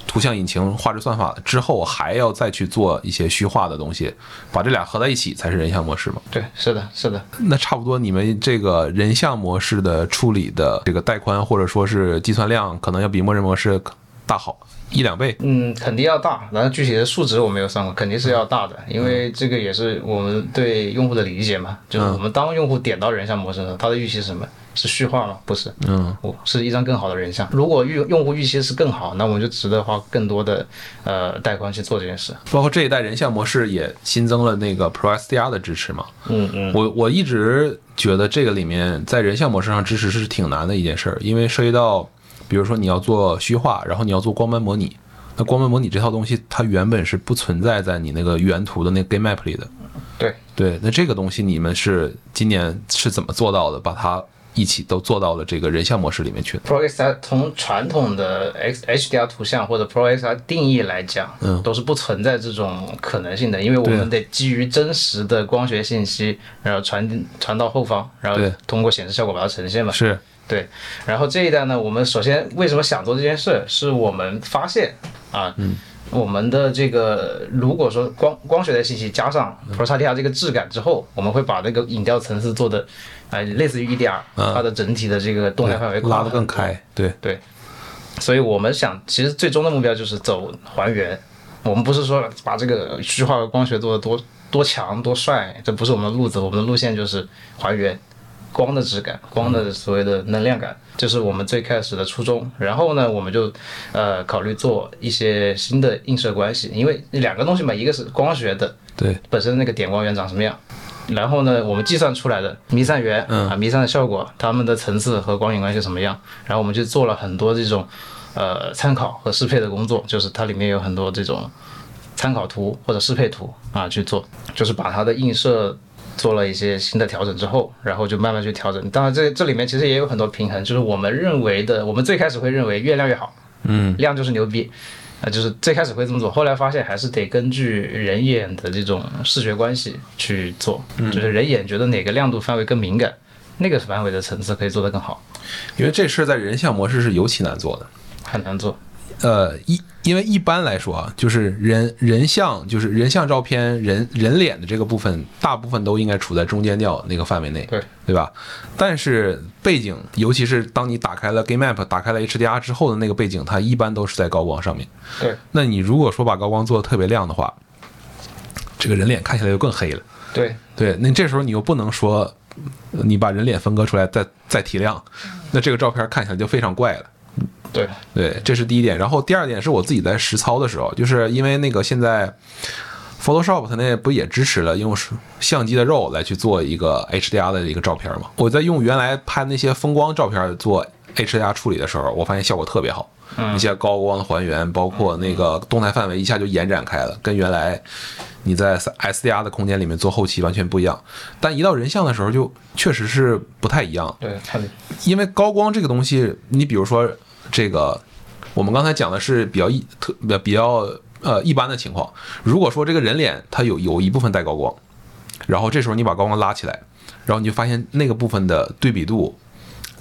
[SPEAKER 2] 图像引擎、画质算法之后，还要再去做一些虚化的东西，把这俩合在一起才是人像模式嘛？
[SPEAKER 3] 对，是的，是的，
[SPEAKER 2] 那差不多，你们这个人像模式的处理的这个带宽或者说是计算量，可能要比默认模式大好一两倍。
[SPEAKER 3] 嗯，肯定要大，然后具体的数值我没有算过，肯定是要大的，因为这个也是我们对用户的理解嘛，就是我们当用户点到人像模式的时候，他的预期是什么？是虚化吗？不是，
[SPEAKER 2] 嗯，
[SPEAKER 3] 我是一张更好的人像。如果预用户预期是更好，那我们就值得花更多的呃带宽去做这件事。
[SPEAKER 2] 包括这一代人像模式也新增了那个 Pro SDR 的支持嘛。
[SPEAKER 3] 嗯嗯，
[SPEAKER 2] 我我一直觉得这个里面在人像模式上支持是挺难的一件事儿，因为涉及到，比如说你要做虚化，然后你要做光斑模拟，那光斑模拟这套东西它原本是不存在在你那个原图的那个 Game Map 里的。
[SPEAKER 3] 对
[SPEAKER 2] 对，那这个东西你们是今年是怎么做到的？把它一起都做到了这个人像模式里面去。
[SPEAKER 3] ProXR 从传统的 X HDR 图像或者 ProXR 定义来讲，
[SPEAKER 2] 嗯。
[SPEAKER 3] 都是不存在这种可能性的，因为我们得基于真实的光学信息，然后传传到后方，然后通过显示效果把它呈现嘛。
[SPEAKER 2] 是，
[SPEAKER 3] 对，然后这一代呢，我们首先为什么想做这件事，是我们发现啊，我们的这个如果说光光学的信息加上 ProSATIA 这个质感之后，我们会把那个影调层次做的，呃，类似于 EDR，、它的整体的这个动态范围
[SPEAKER 2] 拉得更开。对，
[SPEAKER 3] 对，所以我们想，其实最终的目标就是走还原。我们不是说把这个虚化和光学做的多多强多帅，这不是我们的路子。我们的路线就是还原光的质感，光的所谓的能量感，这是我们最开始的初衷。然后呢，我们就呃考虑做一些新的映射关系，因为两个东西嘛，一个是光学的
[SPEAKER 2] 对，
[SPEAKER 3] 本身那个点光源长什么样。然后呢，我们计算出来的弥散源、啊，弥散的效果，它们的层次和光影关系什么样？然后我们就做了很多这种呃参考和适配的工作，就是它里面有很多这种参考图或者适配图啊去做，就是把它的映射做了一些新的调整之后，然后就慢慢去调整。当然这这里面其实也有很多平衡，就是我们认为的，我们最开始会认为越亮越好，嗯，亮就是牛逼。啊，就是最开始会这么做，后来发现还是得根据人眼的这种视觉关系去做，就是人眼觉得哪个亮度范围更敏感，那个范围的层次可以做得更好，
[SPEAKER 2] 因为这事儿在人像模式是尤其难做的。
[SPEAKER 3] 很难做。
[SPEAKER 2] 呃，一因为一般来说啊，就是人人像，就是人像照片，人人脸的这个部分，大部分都应该处在中间调那个范围内，
[SPEAKER 3] 对
[SPEAKER 2] 对吧？但是背景，尤其是当你打开了 Game Map、打开了 HDR 之后的那个背景，它一般都是在高光上面。
[SPEAKER 3] 对
[SPEAKER 2] 那你如果说把高光做的特别亮的话，这个人脸看起来就更黑了。
[SPEAKER 3] 对
[SPEAKER 2] 对，那这时候你又不能说呃你把人脸分割出来再再提亮，那这个照片看起来就非常怪了。
[SPEAKER 3] 对
[SPEAKER 2] 对，这是第一点。然后第二点是我自己在实操的时候，就是因为那个现在 Photoshop 它那不也支持了用相机的肉来去做一个 HDR 的一个照片吗？我在用原来拍那些风光照片做 HDR 处理的时候，我发现效果特别好，一些高光的还原，包括那个动态范围一下就延展开了，跟原来你在 SDR 的空间里面做后期完全不一样。但一到人像的时候，就确实是不太一样。
[SPEAKER 3] 对，很
[SPEAKER 2] 因为高光这个东西，你比如说这个，我们刚才讲的是比较一特比较呃一般的情况。如果说这个人脸它有有一部分带高光，然后这时候你把高光拉起来，然后你就发现那个部分的对比度，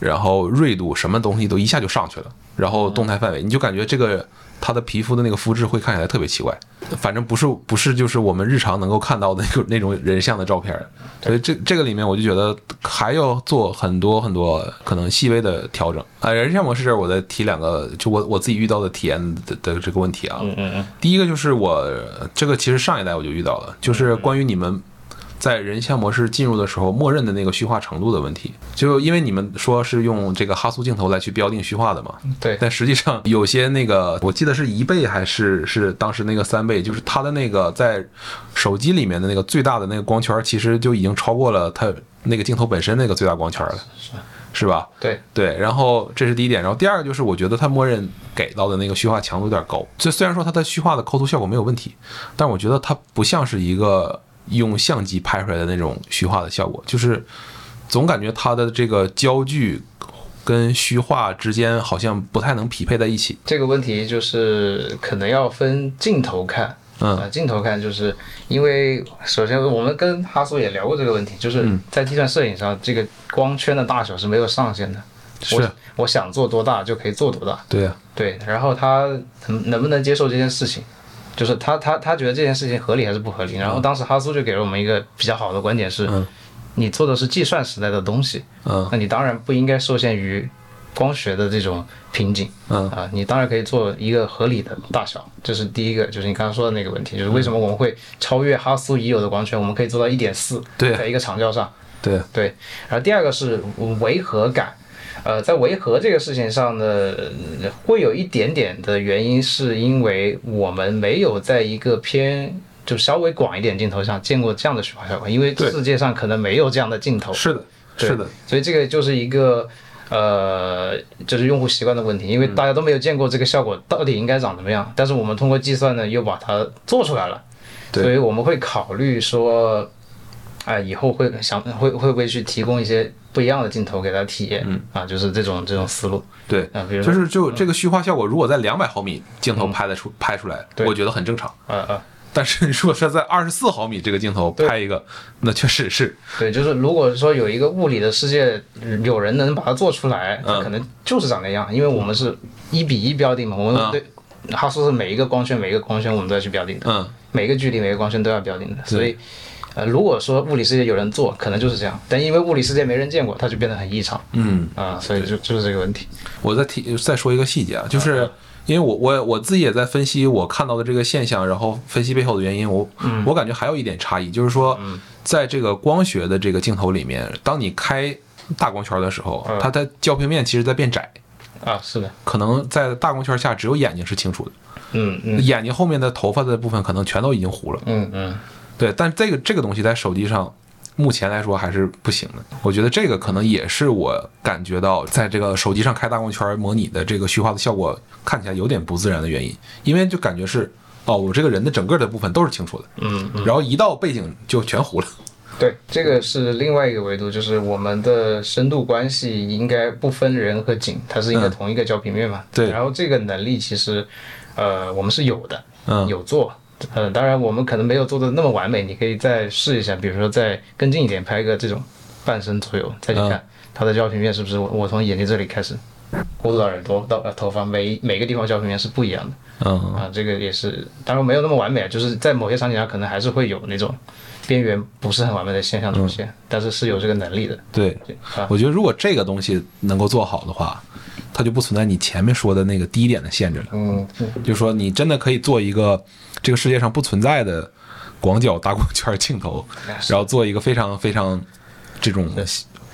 [SPEAKER 2] 然后锐度什么东西都一下就上去了，然后动态范围，你就感觉这个它的皮肤的那个肤质会看起来特别奇怪，反正不是不是就是我们日常能够看到的那种 那种人像的照片，所以这这个里面我就觉得还要做很多很多可能细微的调整。啊。人像模式这儿我再提两个，就我我自己遇到的体验的的这个问题啊，
[SPEAKER 3] 嗯嗯嗯，
[SPEAKER 2] 第一个就是我这个其实上一代我就遇到了，就是关于你们在人像模式进入的时候，默认的那个虚化程度的问题。就因为你们说是用这个哈苏镜头来去标定虚化的嘛，
[SPEAKER 3] 对
[SPEAKER 2] 但实际上有些那个我记得是一倍还是是当时那个三倍，就是它的那个在手机里面的那个最大的那个光圈，其实就已经超过了它那个镜头本身那个最大光圈了，是吧？
[SPEAKER 3] 对
[SPEAKER 2] 对，然后这是第一点，然后第二个就是我觉得它默认给到的那个虚化强度有点高。这虽然说它的虚化的抠图效果没有问题，但我觉得它不像是一个用相机拍出来的那种虚化的效果，就是总感觉它的这个焦距跟虚化之间好像不太能匹配在一起。
[SPEAKER 3] 这个问题就是可能要分镜头看。
[SPEAKER 2] 嗯
[SPEAKER 3] 啊，镜头看就是因为首先我们跟哈苏也聊过这个问题，就是
[SPEAKER 2] 嗯
[SPEAKER 3] 在计算摄影上，这个光圈的大小是没有上限的。
[SPEAKER 2] 是
[SPEAKER 3] 我我想做多大就可以做多大。
[SPEAKER 2] 对呀、
[SPEAKER 3] 对，然后他能能不能接受这件事情，就是他他他觉得这件事情合理还是不合理。然后当时哈苏就给了我们一个比较好的观点是，
[SPEAKER 2] 嗯
[SPEAKER 3] 你做的是计算时代的东西，
[SPEAKER 2] 嗯
[SPEAKER 3] 那你当然不应该受限于光学的这种瓶颈。
[SPEAKER 2] 嗯
[SPEAKER 3] 啊，你当然可以做一个合理的大小，这是第一个，就是你刚刚说的那个问题，就是为什么我们会超越哈苏已有的光圈，我们可以做到一点四，在一个长焦上。
[SPEAKER 2] 对，
[SPEAKER 3] 对，然后第二个是违和感，呃，在维和这个事情上呢，呃会有一点点的原因，是因为我们没有在一个偏就稍微广一点镜头上见过这样的虚化效果，因为世界上可能没有这样的镜头，
[SPEAKER 2] 是的，是的，
[SPEAKER 3] 所以这个就是一个呃，就是用户习惯的问题，因为大家都没有见过这个效果到底应该长什么样，但是我们通过计算呢，又把它做出来了，所以我们会考虑说，啊、以后会想会会不会去提供一些不一样的镜头给他体验？
[SPEAKER 2] 嗯
[SPEAKER 3] 啊，就是这种这种思路
[SPEAKER 2] 对，
[SPEAKER 3] 啊，比如说
[SPEAKER 2] 就是就这个虚化效果，如果在两百毫米镜头拍的出拍出来，我觉得很正常。
[SPEAKER 3] 啊啊，
[SPEAKER 2] 但是如果是在二十四毫米这个镜头拍一个，那确实是，
[SPEAKER 3] 对，就是如果说有一个物理的世界，嗯有人能把它做出来，可能就是长那样，因为我们是一比一标定嘛，我们
[SPEAKER 2] 嗯
[SPEAKER 3] 对。哈苏是每一个光圈，每一个光圈我们都要去标定的，
[SPEAKER 2] 嗯，
[SPEAKER 3] 每个距离、每个光圈都要标定的。所以，呃，如果说物理世界有人做，可能就是这样，但因为物理世界没人见过，它就变得很异常
[SPEAKER 2] 嗯，
[SPEAKER 3] 啊，所以就就是这个问题。
[SPEAKER 2] 我再提再说一个细节啊，就是因为我我我自己也在分析我看到的这个现象，然后分析背后的原因，我、我感觉还有一点差异，就是说，在这个光学的这个镜头里面，当你开大光圈的时候，它的焦平面其实在变窄，
[SPEAKER 3] 啊，是的，
[SPEAKER 2] 可能在大光圈下只有眼睛是清楚的，
[SPEAKER 3] 嗯嗯。
[SPEAKER 2] 眼睛后面的头发的部分可能全都已经糊了。
[SPEAKER 3] 嗯嗯，
[SPEAKER 2] 对，但这个这个东西在手机上，目前来说还是不行的。我觉得这个可能也是我感觉到在这个手机上开大光圈模拟的这个虚化的效果看起来有点不自然的原因，因为就感觉是哦，我这个人的整个的部分都是清楚的，
[SPEAKER 3] 嗯嗯，
[SPEAKER 2] 然后一到背景就全糊了。
[SPEAKER 3] 对，这个是另外一个维度，就是我们的深度关系应该不分人和景，它是应该
[SPEAKER 2] 嗯
[SPEAKER 3] 同一个焦平面嘛。
[SPEAKER 2] 对
[SPEAKER 3] 然后这个能力其实，呃，我们是有的，
[SPEAKER 2] 嗯
[SPEAKER 3] 有做。呃，当然我们可能没有做的那么完美，你可以再试一下，比如说再跟进一点，拍个这种半身左右，再去看、它的焦平面是不是我我从眼睛这里开始过渡到耳朵到呃头发，每每个地方焦平面是不一样的。
[SPEAKER 2] 嗯，
[SPEAKER 3] 啊，这个也是，当然没有那么完美，就是在某些场景下可能还是会有那种边缘不是很完美的现象出现，但是是有这个能力的。
[SPEAKER 2] 对，
[SPEAKER 3] 啊，
[SPEAKER 2] 我觉得如果这个东西能够做好的话，它就不存在你前面说的那个低点的限制了。
[SPEAKER 3] 嗯，
[SPEAKER 2] 就是说你真的可以做一个这个世界上不存在的广角大光圈镜头，然后做一个非常非常这种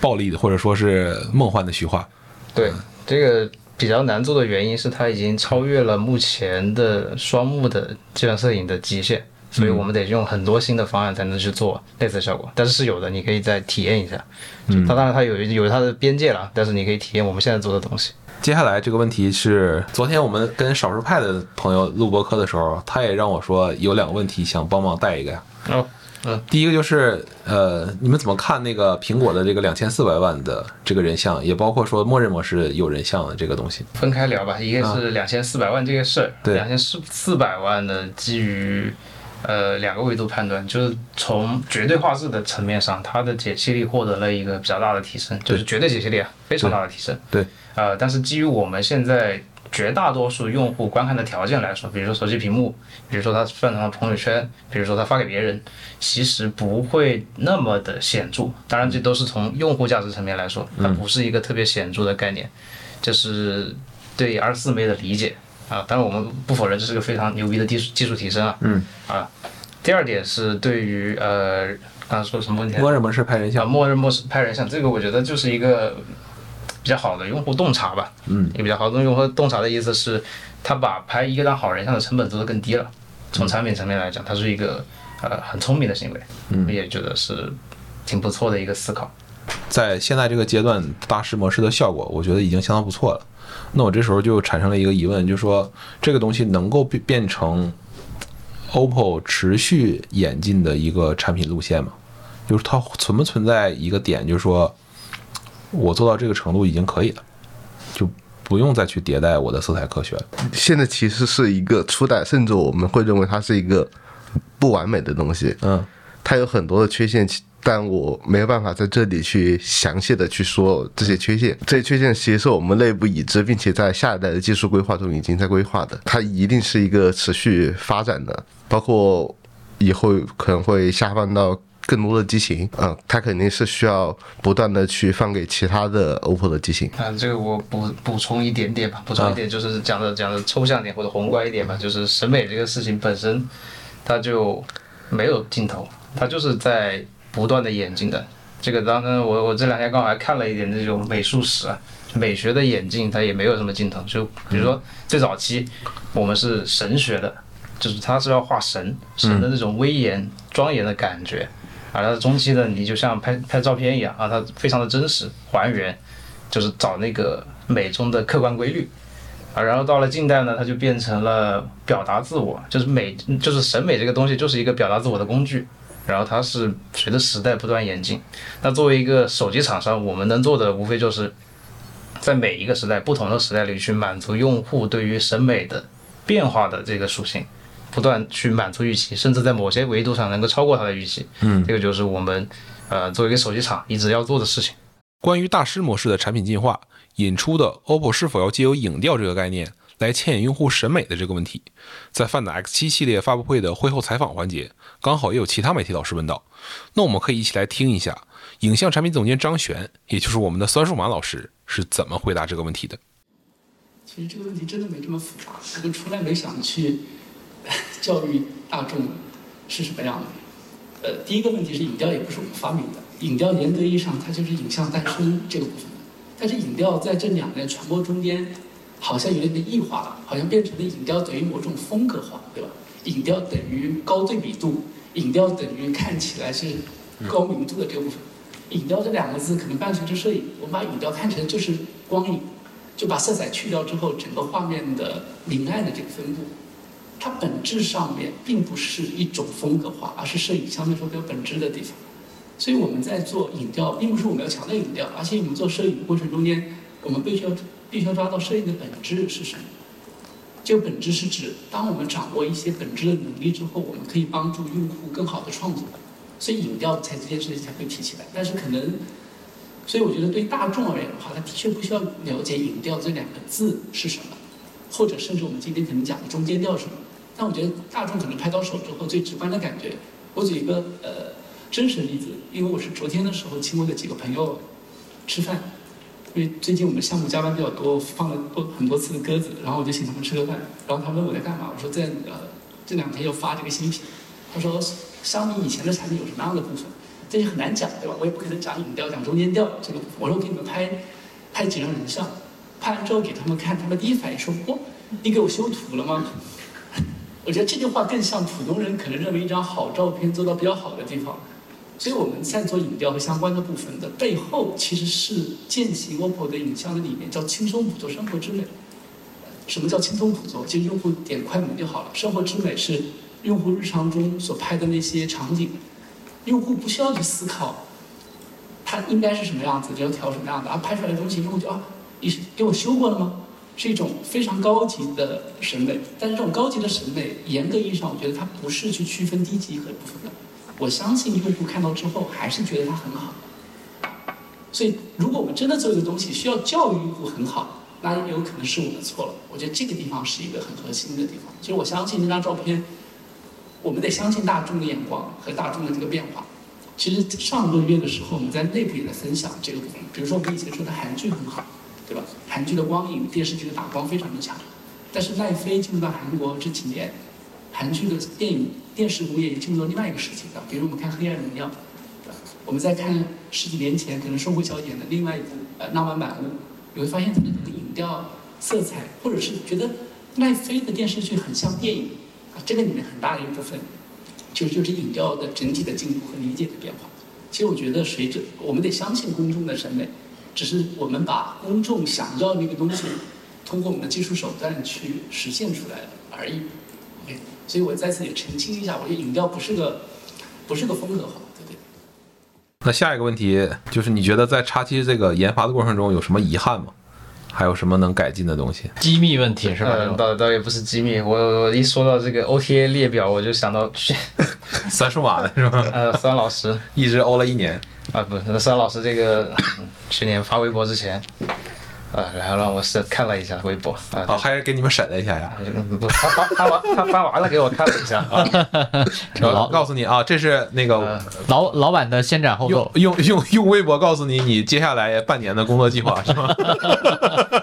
[SPEAKER 2] 暴力的或者说是梦幻的虚化。
[SPEAKER 3] 对，这个比较难做的原因是它已经超越了目前的双目的计算摄影的极限，所以我们得用很多新的方案才能去做类似的效果。但是是有的，你可以再体验一下。嗯，它当然它有有它的边界了，但是你可以体验我们现在做的东西。
[SPEAKER 2] 接下来这个问题是，昨天我们跟少数派的朋友录播课的时候，他也让我说有两个问题想帮忙带一个呀。
[SPEAKER 3] 哦，
[SPEAKER 2] 第一个就是，呃，你们怎么看那个苹果的这个两千四百万的这个人像，也包括说默认模式有人像的这个东西？
[SPEAKER 3] 分开聊吧，一个是两千四百万这个事儿，
[SPEAKER 2] 对
[SPEAKER 3] 两千四四百万的，基于呃两个维度判断，就是从绝对画质的层面上，它的解析力获得了一个比较大的提升，就是绝对解析力啊，非常大的提升。
[SPEAKER 2] 对，
[SPEAKER 3] 呃，但是基于我们现在绝大多数用户观看的条件来说，比如说手机屏幕，比如说他分享到朋友圈，比如说他发给别人，其实不会那么的显著。当然，这都是从用户价值层面来说，它不是一个特别显著的概念。这是对二十四枚的理解啊。当然，我们不否认这是个非常牛逼的技术技术提升啊。
[SPEAKER 2] 嗯。
[SPEAKER 3] 啊，第二点是对于呃，刚才说什么问题？
[SPEAKER 2] 默认模式拍人
[SPEAKER 3] 啊，
[SPEAKER 2] 像，
[SPEAKER 3] 默认模式拍人像，这个我觉得就是一个比较好的用户洞察吧。
[SPEAKER 2] 嗯，
[SPEAKER 3] 也比较好的用户洞察的意思是，他把拍一个张好人像的成本做得更低了。从产品层面来讲，它是一个呃很聪明的行为。嗯，我也觉得是挺不错的一个思考。
[SPEAKER 2] 在现在这个阶段，大师模式的效果，我觉得已经相当不错了。那我这时候就产生了一个疑问，就是说这个东西能够变变成 OPPO 持续演进的一个产品路线吗？就是它存不存在一个点，就是说我做到这个程度已经可以了，就不用再去迭代我的色彩科学了。
[SPEAKER 4] 现在其实是一个初代，甚至我们会认为它是一个不完美的东西，
[SPEAKER 2] 嗯
[SPEAKER 4] 它有很多的缺陷，其但我没有办法在这里去详细的去说这些缺陷。这些缺陷其实是我们内部已知，并且在下一代的技术规划中已经在规划的，它一定是一个持续发展的，包括以后可能会下放到。更多的机型，嗯，它肯定是需要不断的去放给其他的 OPPO 的机型。
[SPEAKER 3] 啊，这个我补补充一点点吧，补充一点就是讲的讲的抽象点或者宏观一点吧，就是审美这个事情本身，它就没有尽头，它就是在不断的演进的。这个当然我我这两天刚好还看了一点这种美术史啊，美学的演进它也没有什么尽头。就比如说最早期我们是神学的，就是它是要画神神的那种威严庄严的感觉。啊，它中期呢，你就像拍拍照片一样啊，它非常的真实还原，就是找那个美中的客观规律啊。然后到了近代呢，它就变成了表达自我，就是美，就是审美这个东西就是一个表达自我的工具。然后它是随着时代不断演进。那作为一个手机厂商，我们能做的无非就是在每一个时代、不同的时代里去满足用户对于审美的变化的这个属性，不断去满足预期，甚至在某些维度上能够超过它的预期。
[SPEAKER 2] 嗯，
[SPEAKER 3] 这个就是我们呃作为一个手机厂一直要做的事情。
[SPEAKER 2] 关于大师模式的产品进化引出的 OPPO 是否要借由影调这个概念来牵引用户审美的这个问题，在 Find X7 系列发布会的会后采访环节，刚好也有其他媒体老师问到，那我们可以一起来听一下影像产品总监张璇，也就是我们的酸数码老师是怎么回答这个问题的。
[SPEAKER 5] 其实这个问题真的没这么复杂，我们从来没想去 教育大众是什么样的。呃，第一个问题是影调也不是我们发明的，影调严格意义上它就是影像诞生这个部分。但是影调在这两年传播中间，好像有点点异化了，好像变成了影调等于某种风格化，对吧？影调等于高对比度，影调等于看起来是高明度的这个部分。影调这两个字可能伴随着摄影，我们把影调看成就是光影，就把色彩去掉之后，整个画面的明暗的这个分布，它本质上面并不是一种风格化，而是摄影相对说比较本质的地方。所以我们在做影调，并不是我们要强调影调，而且我们做摄影的过程中间，我们必须要必须要抓到摄影的本质是什么。这个本质是指，当我们掌握一些本质的能力之后，我们可以帮助用户更好的创作。所以影调才这件事情才会提起来。但是可能，所以我觉得对大众而言的话，他的确不需要了解影调这两个字是什么，或者甚至我们今天可能讲的中间调什么。但我觉得大众可能拍到手之后最直观的感觉，我举一个呃真实的例子，因为我是昨天的时候请我的几个朋友吃饭，因为最近我们项目加班比较多，放了多很多次的鸽子，然后我就请他们吃个饭，然后他问我在干嘛，我说在呃这两天要发这个新品，他说相比以前的产品有什么样的部分，这就很难讲，对吧？我也不可能讲影调，讲中间调这个。我说我给你们拍拍几张人像，拍完之后给他们看，他们第一反应说：“哇，你给我修图了吗？” 我觉得这句话更像普通人可能认为一张好照片做到比较好的地方。所以我们在做影调和相关的部分的背后，其实是践行 OPPO 的影像的理念，叫轻松捕捉生活之美。什么叫轻松捕捉？其实用户点快门就好了。生活之美是用户日常中所拍的那些场景，用户不需要去思考，它应该是什么样子，要调什么样的，啊，拍出来的东西用户就啊，你给我修过了吗？是一种非常高级的审美。但是这种高级的审美，严格意义上，我觉得它不是去区分低级和部分的。我相信用户看到之后还是觉得它很好。所以，如果我们真的做一个东西需要教育用户很好，那也有可能是我们错了。我觉得这个地方是一个很核心的地方。其实我相信那张照片，我们得相信大众的眼光和大众的这个变化。其实上个月的时候，我们在内部也在分享这个部分。比如说我们以前说的韩剧很好，对吧？韩剧的光影、电视剧的打光非常的强。但是奈飞进入到韩国这几年，韩剧的电影、电视工业也进入到另外一个时期了。比如我们看《黑暗荣耀》，我们在看十几年前可能生活小演的另外一部呃《浪漫满屋》，你会发现它的那个影调、色彩，或者是觉得奈飞的电视剧很像电影啊，这个里面很大的一部分，就就是影调的整体的进步和理解的变化。其实我觉得，随着我们得相信公众的审美，只是我们把公众想要那个东西，通过我们的技术手段去实现出来而已。所以我在此也澄清一下，我觉得影调不是个不是个风格好，对不对？
[SPEAKER 2] 那下一个问题就是，你觉得在叉七这个研发的过程中有什么遗憾吗？还有什么能改进的东西？
[SPEAKER 1] 机密问题是吧？
[SPEAKER 3] 呃，倒倒也不是机密，我我一说到这个 OTA 列表，我就想到去
[SPEAKER 2] 三数码的是吗？
[SPEAKER 3] 呃孙老师
[SPEAKER 2] 一直欧了一年。
[SPEAKER 3] 啊，不是孙老师这个去年发微博之前，啊，然后让我是看了一下微博啊，
[SPEAKER 2] 哦，还是给你们审了一下呀。
[SPEAKER 3] 不，他发发完他发完了给我看了一下啊，
[SPEAKER 2] 然后
[SPEAKER 1] 老
[SPEAKER 2] 告诉你啊，这是那个
[SPEAKER 1] 老老板的先斩后
[SPEAKER 2] 用
[SPEAKER 1] 奏，
[SPEAKER 2] 用用用微博告诉你你接下来半年的工作计划 是吗？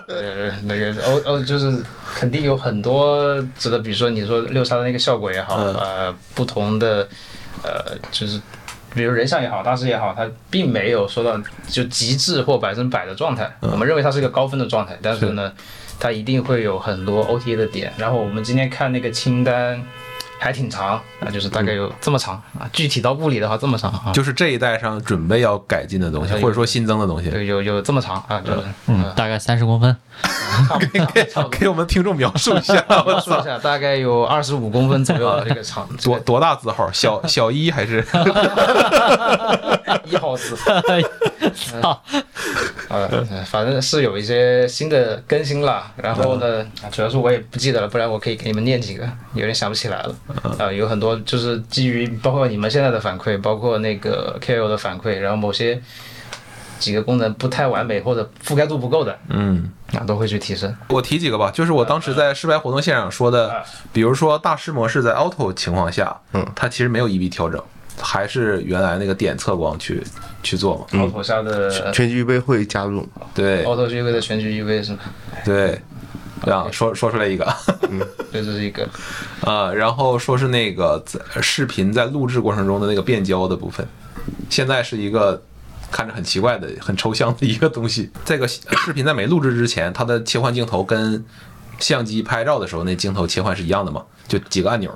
[SPEAKER 3] 呃，那个哦哦，就是肯定有很多值得，比如说你说六杀的那个效果也好，
[SPEAKER 2] 嗯。
[SPEAKER 3] 呃，不同的呃，就是比如人像也好，大师也好，它并没有说到就极致或百分百的状态。我们认为它是一个高分的状态，但是呢，它一定会有很多 OTA 的点。然后我们今天看那个清单，还挺长啊，就是大概有这么长啊。具体到物理的话，这么长啊。
[SPEAKER 2] 就是这一代上准备要改进的东西，或者说新增的东西，
[SPEAKER 3] 对，有有这么长啊，就是
[SPEAKER 1] 嗯，大概三十公分。
[SPEAKER 3] 差不多差不多。
[SPEAKER 2] 给我们听众描述一下，描
[SPEAKER 3] 述，一下，大概有二十五公分左右的这个长，这
[SPEAKER 2] 多多大字号？小 小一还是？
[SPEAKER 3] 个一号字。
[SPEAKER 1] 啊，
[SPEAKER 3] 呃，反正是有一些新的更新了，然后呢，主要是我也不记得了，不然我可以给你们念几个，有点想不起来了。啊、有很多就是基于包括你们现在的反馈，包括那个 KOL 的反馈，然后某些几个功能不太完美或者覆盖度不够的，
[SPEAKER 2] 嗯，
[SPEAKER 3] 那，都会去提升。
[SPEAKER 2] 我提几个吧，就是我当时在失败活动现场说的，比如说大师模式在 auto 情况下，
[SPEAKER 4] 嗯
[SPEAKER 2] 它其实没有 EB 调整，还是原来那个点测光去去做嘛。
[SPEAKER 3] 奥拓下的
[SPEAKER 4] 全局 UV 会加入，
[SPEAKER 2] 对
[SPEAKER 3] 奥拓 UV 的全局 UV 是吗？
[SPEAKER 2] 对，这样说说出来一个
[SPEAKER 3] 对，这是一个。
[SPEAKER 2] 啊，然后说是那个在视频在录制过程中的那个变焦的部分，现在是一个。看着很奇怪的、很抽象的一个东西。这个视频在没录制之前，它的切换镜头跟相机拍照的时候那镜头切换是一样的嘛？就几个按钮。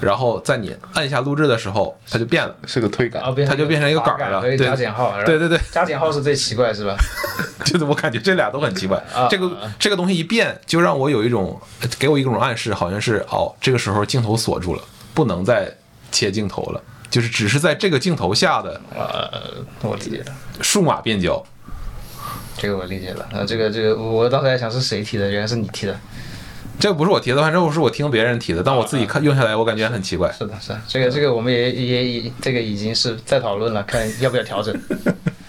[SPEAKER 2] 然后在你按下录制的时候，它就变了。
[SPEAKER 4] 是个推杆
[SPEAKER 2] 它就变成一个杆儿了对
[SPEAKER 3] 加减号。
[SPEAKER 2] 对对对，
[SPEAKER 3] 加减号是最奇怪是吧？
[SPEAKER 2] 就是我感觉这俩都很奇怪。
[SPEAKER 3] 啊
[SPEAKER 2] 这个这个东西一变，就让我有一种给我一种暗示，好像是哦，这个时候镜头锁住了，不能再切镜头了，就是只是在这个镜头下的
[SPEAKER 3] 呃，我理解了。
[SPEAKER 2] 数码变焦。
[SPEAKER 3] 这个我理解了，啊，这个这个，我当时还想是谁提的，原来是你提的。
[SPEAKER 2] 这个不是我提的，反正我是我听别人提的，但我自己看用下来，我感觉很奇怪。
[SPEAKER 3] 是的，是的，这个这个我们也也已这个已经是在讨论了，看要不要调整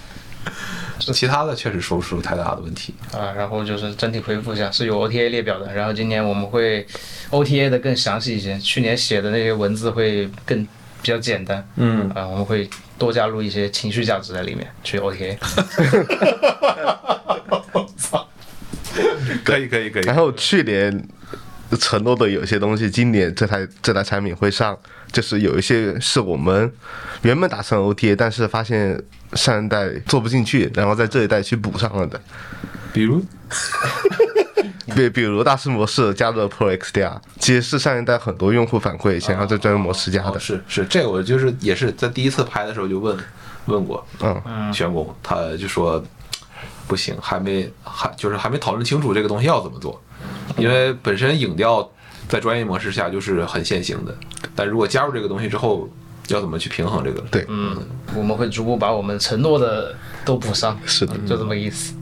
[SPEAKER 2] 其他的确实说不出太大的问题。
[SPEAKER 3] 啊。然后就是整体回复一下，是有 OTA 列表的，然后今年我们会 OTA 的更详细一些，去年写的那些文字会更比较简单
[SPEAKER 2] 嗯，
[SPEAKER 3] 啊，我们会多加入一些情绪价值在里面去 OTA。
[SPEAKER 2] 可以可以可以。
[SPEAKER 4] 然后去年承诺的有些东西，今年这台这台产品会上，就是有一些是我们原本打算 OTA，但是发现上一代做不进去，然后在这一代去补上了的。
[SPEAKER 2] 比如
[SPEAKER 4] 比比如大师模式加入了 Pro XDR，其实是上一代很多用户反馈想要在专业模式加
[SPEAKER 2] 哦
[SPEAKER 4] 的。
[SPEAKER 2] 是是这个，我就是也是在第一次拍的时候就问问过，
[SPEAKER 4] 嗯，
[SPEAKER 2] 玄工，他就说不行，还没还就是还没讨论清楚这个东西要怎么做，因为本身影调在专业模式下就是很现行的，但如果加入这个东西之后，要怎么去平衡这个？
[SPEAKER 4] 对。
[SPEAKER 3] 嗯，我们会逐步把我们承诺的都补上，
[SPEAKER 4] 是的。
[SPEAKER 3] 就这么个意思。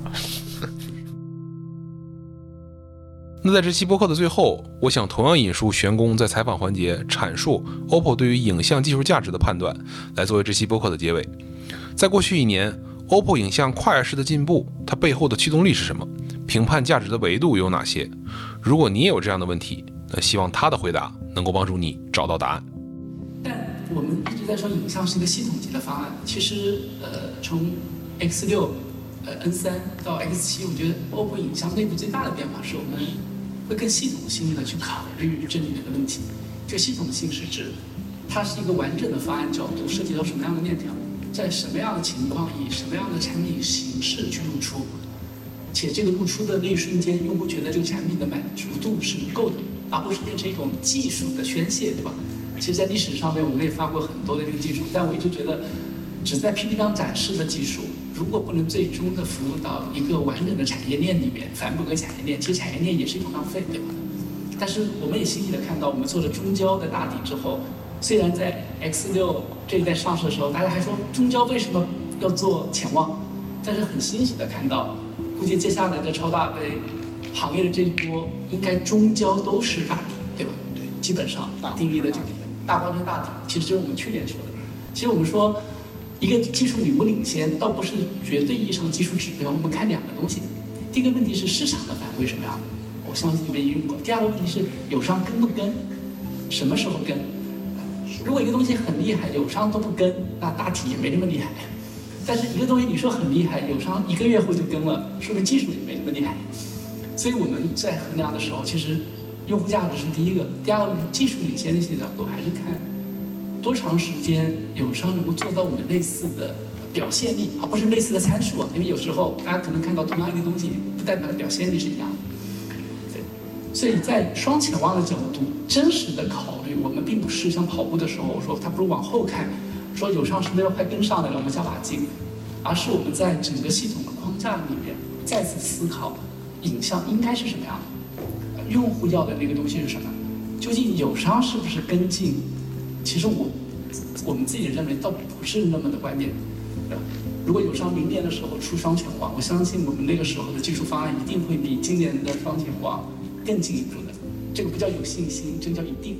[SPEAKER 2] 那在这期播客的最后，我想同样引述玄工在采访环节阐述 OPPO 对于影像技术价值的判断，来作为这期播客的结尾。在过去一年，OPPO 影像跨越式的进步，它背后的驱动力是什么？评判价值的维度有哪些？如果你也有这样的问题，那希望他的回答能够帮助你找到答案。
[SPEAKER 5] 但我们一直在说影像是一个系统级的方案，其实呃，从 X 六、呃 N 三到 X 七，我觉得 OPPO 影像内部最大的变化是我们更系统性的去考虑这里面的问题。这个系统性是指它是一个完整的方案角度，涉及到什么样的链条，在什么样的情况以什么样的产品形式去露出，且这个露出的那一瞬间，用户觉得这个产品的满足度是够的，而不是变成一种技术的宣泄，对吧？其实，在历史上面，我们也发过很多的这个技术，但我一直觉得，只在 PPT 上展示的技术，如果不能最终的服务到一个完整的产业链里面，反哺给产业链，其实产业链也是一种浪费，对吧？但是我们也欣喜的看到，我们做了中交的大底之后，虽然在 X 六这一代上市的时候，大家还说中交为什么要做潜望，但是很欣喜的看到，估计接下来的超大杯行业的这一波，应该中交都是大底，对吧？对，基本上定义的这个大光圈大底，其实就是我们去年说的。其实我们说，一个技术领不领先，倒不是绝对意义上的技术指标，我们看两个东西。第一个问题是市场的反馈什么样，我相信你们也用过。第二个问题是友商跟不跟，什么时候跟？如果一个东西很厉害，友商都不跟，那大体也没那么厉害。但是一个东西你说很厉害，友商一个月后就跟了，说明技术也没那么厉害。所以我们在衡量的时候，其实用户价值是第一个，第二个技术领先的一些角度还是看多长时间友商能够做到我们类似的表现力，而不是类似的参数啊。因为有时候大家可能看到同样一个东西，不代表表现力是一样的。对，所以在双潜望的角度，真实的考虑我们并不是像跑步的时候，我说他不如往后看，说友商是不是要快跟上来了，我们加把劲，而是我们在整个系统的框架里面再次思考，影像应该是什么样的，用户要的那个东西是什么，究竟友商是不是跟进？其实我，我们自己认为倒不是那么的关键。如果有朝明年的时候出双全网，我相信我们那个时候的技术方案一定会比今年的双全网更进一步的。这个不叫有信心，这叫一定。